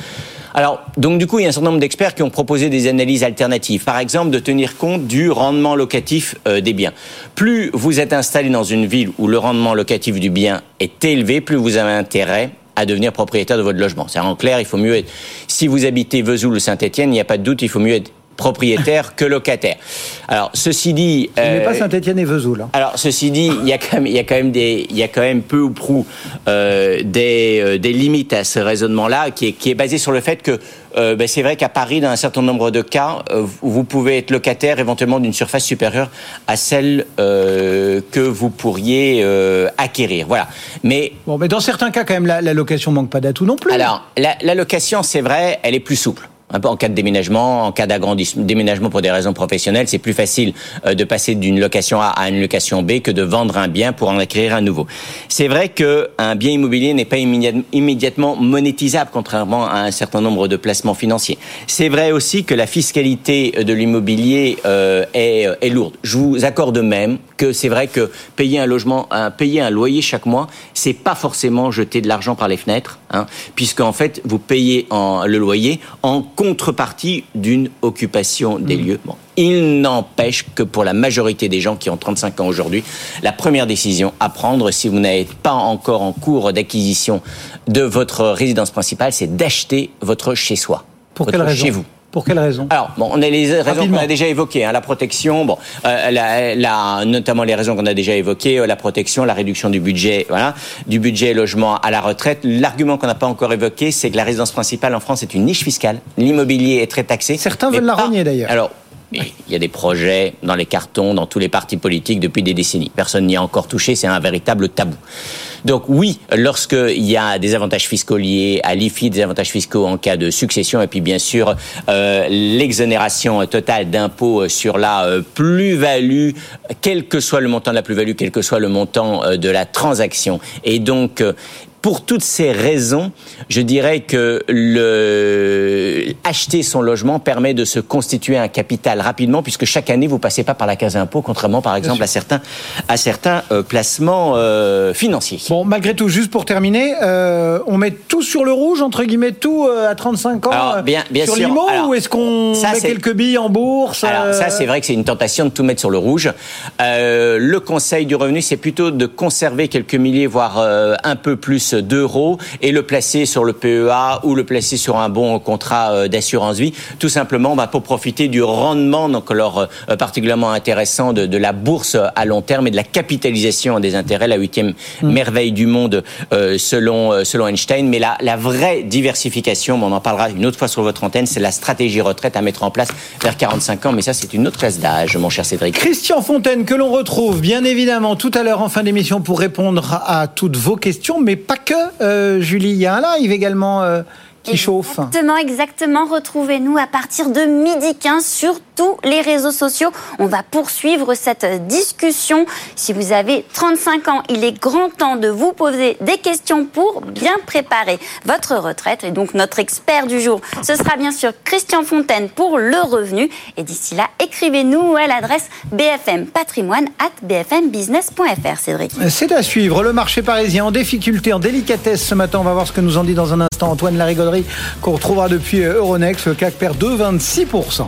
Alors, donc du coup, il y a un certain nombre d'experts qui ont proposé des analyses alternatives. Par exemple, de tenir compte du rendement locatif des biens. Plus vous êtes installé dans une ville où le rendement locatif du bien est élevé, plus vous avez intérêt à devenir propriétaire de votre logement. C'est en clair, il faut mieux être. Si vous habitez Vesoul ou Saint-Étienne, il n'y a pas de doute, il faut mieux être propriétaire que locataire. Alors, ceci dit, Ce n'est pas Saint-Étienne et Vesoul. hein. alors, ceci dit, il y a quand même, il y a quand même des, il y a quand même peu ou prou euh, des, euh, des limites à ce raisonnement-là, qui est, qui est basé sur le fait que euh, ben, c'est vrai qu'à Paris, dans un certain nombre de cas, euh, vous pouvez être locataire éventuellement d'une surface supérieure à celle euh, que vous pourriez euh, acquérir. Voilà. Mais Bon, mais dans certains cas, quand même, la, la location manque pas d'atout non plus. alors, la, la location, c'est vrai, elle est plus souple. Un peu en cas de déménagement, en cas d'agrandissement, déménagement pour des raisons professionnelles, c'est plus facile euh, de passer d'une location A à une location B que de vendre un bien pour en acquérir un nouveau. C'est vrai que un bien immobilier n'est pas immédiat- immédiatement monétisable, contrairement à un certain nombre de placements financiers. C'est vrai aussi que la fiscalité de l'immobilier euh, est, est lourde. Je vous accorde même que c'est vrai que payer un logement, payer un loyer chaque mois, c'est pas forcément jeter de l'argent par les fenêtres, hein, puisque fait vous payez en, le loyer en contrepartie d'une occupation des lieux. Bon. Il n'empêche que pour la majorité des gens qui ont 35 ans aujourd'hui, la première décision à prendre, si vous n'êtes pas encore en cours d'acquisition de votre résidence principale, c'est d'acheter votre chez-soi. Pour quelle raison? Chez vous. Pour quelle raison? Alors, bon, on a les raisons qu'on a déjà évoquées, hein, la protection, bon, euh, la, la- notamment les raisons qu'on a déjà évoquées, euh, la protection, la réduction du budget, voilà, du budget logement à la retraite. L'argument qu'on n'a pas encore évoqué, c'est que la résidence principale en France est une niche fiscale. L'immobilier est très taxé. Certains veulent la pas- rogner, d'ailleurs. Alors. Il y a des projets dans les cartons, dans tous les partis politiques depuis des décennies. Personne n'y a encore touché, c'est un véritable tabou. Donc oui, lorsqu'il y a des avantages fiscaux liés à l'IFI, des avantages fiscaux en cas de succession, et puis bien sûr euh, l'exonération totale d'impôts sur la euh, plus-value, quel que soit le montant de la plus-value, quel que soit le montant euh, de la transaction. Et donc, pour toutes ces raisons, je dirais que le acheter son logement permet de se constituer un capital rapidement, puisque chaque année vous passez pas par la case impôt, contrairement par exemple à certains à certains euh, placements euh, financiers. Bon, malgré tout, juste pour terminer, euh, on met tout sur le rouge, entre guillemets, tout à 35 ans Alors, bien- bien sur l'IMO ou est-ce qu'on met quelques billes en bourse Alors ça, c'est vrai que c'est une tentation de tout mettre sur le rouge. Le conseil du revenu, c'est plutôt de conserver quelques milliers, voire un peu plus d'euros, et le placer sur le PEA ou le placer sur un bon contrat euh, d'assurance vie, tout simplement bah, pour profiter du rendement, donc alors euh, particulièrement intéressant de, de la bourse à long terme et de la capitalisation des intérêts, la huitième merveille du monde euh, selon euh, selon Einstein. Mais la, la vraie diversification, on en parlera une autre fois sur votre antenne, c'est la stratégie retraite à mettre en place vers 45 ans. Mais ça, c'est une autre classe d'âge, mon cher Cédric. Christian Fontaine, que l'on retrouve bien évidemment tout à l'heure en fin d'émission pour répondre à toutes vos questions, mais pas que. Euh, Julie, il y a un live également qui chauffe. Exactement, exactement. Retrouvez-nous à partir de midi 15 sur tous les réseaux sociaux. On va poursuivre cette discussion. Si vous avez 35 ans, il est grand temps de vous poser des questions pour bien préparer votre retraite. Et donc, notre expert du jour, ce sera bien sûr Christian Fontaine pour le revenu. Et d'ici là, écrivez-nous à l'adresse bfmpatrimoine at bfmbusiness.fr. Cédric. C'est à suivre. Le marché parisien en difficulté, en délicatesse ce matin. On va voir ce que nous en dit dans un instant Antoine Larigauderie, qu'on retrouvera depuis euh, Euronext. Le CAC perd 2,26%.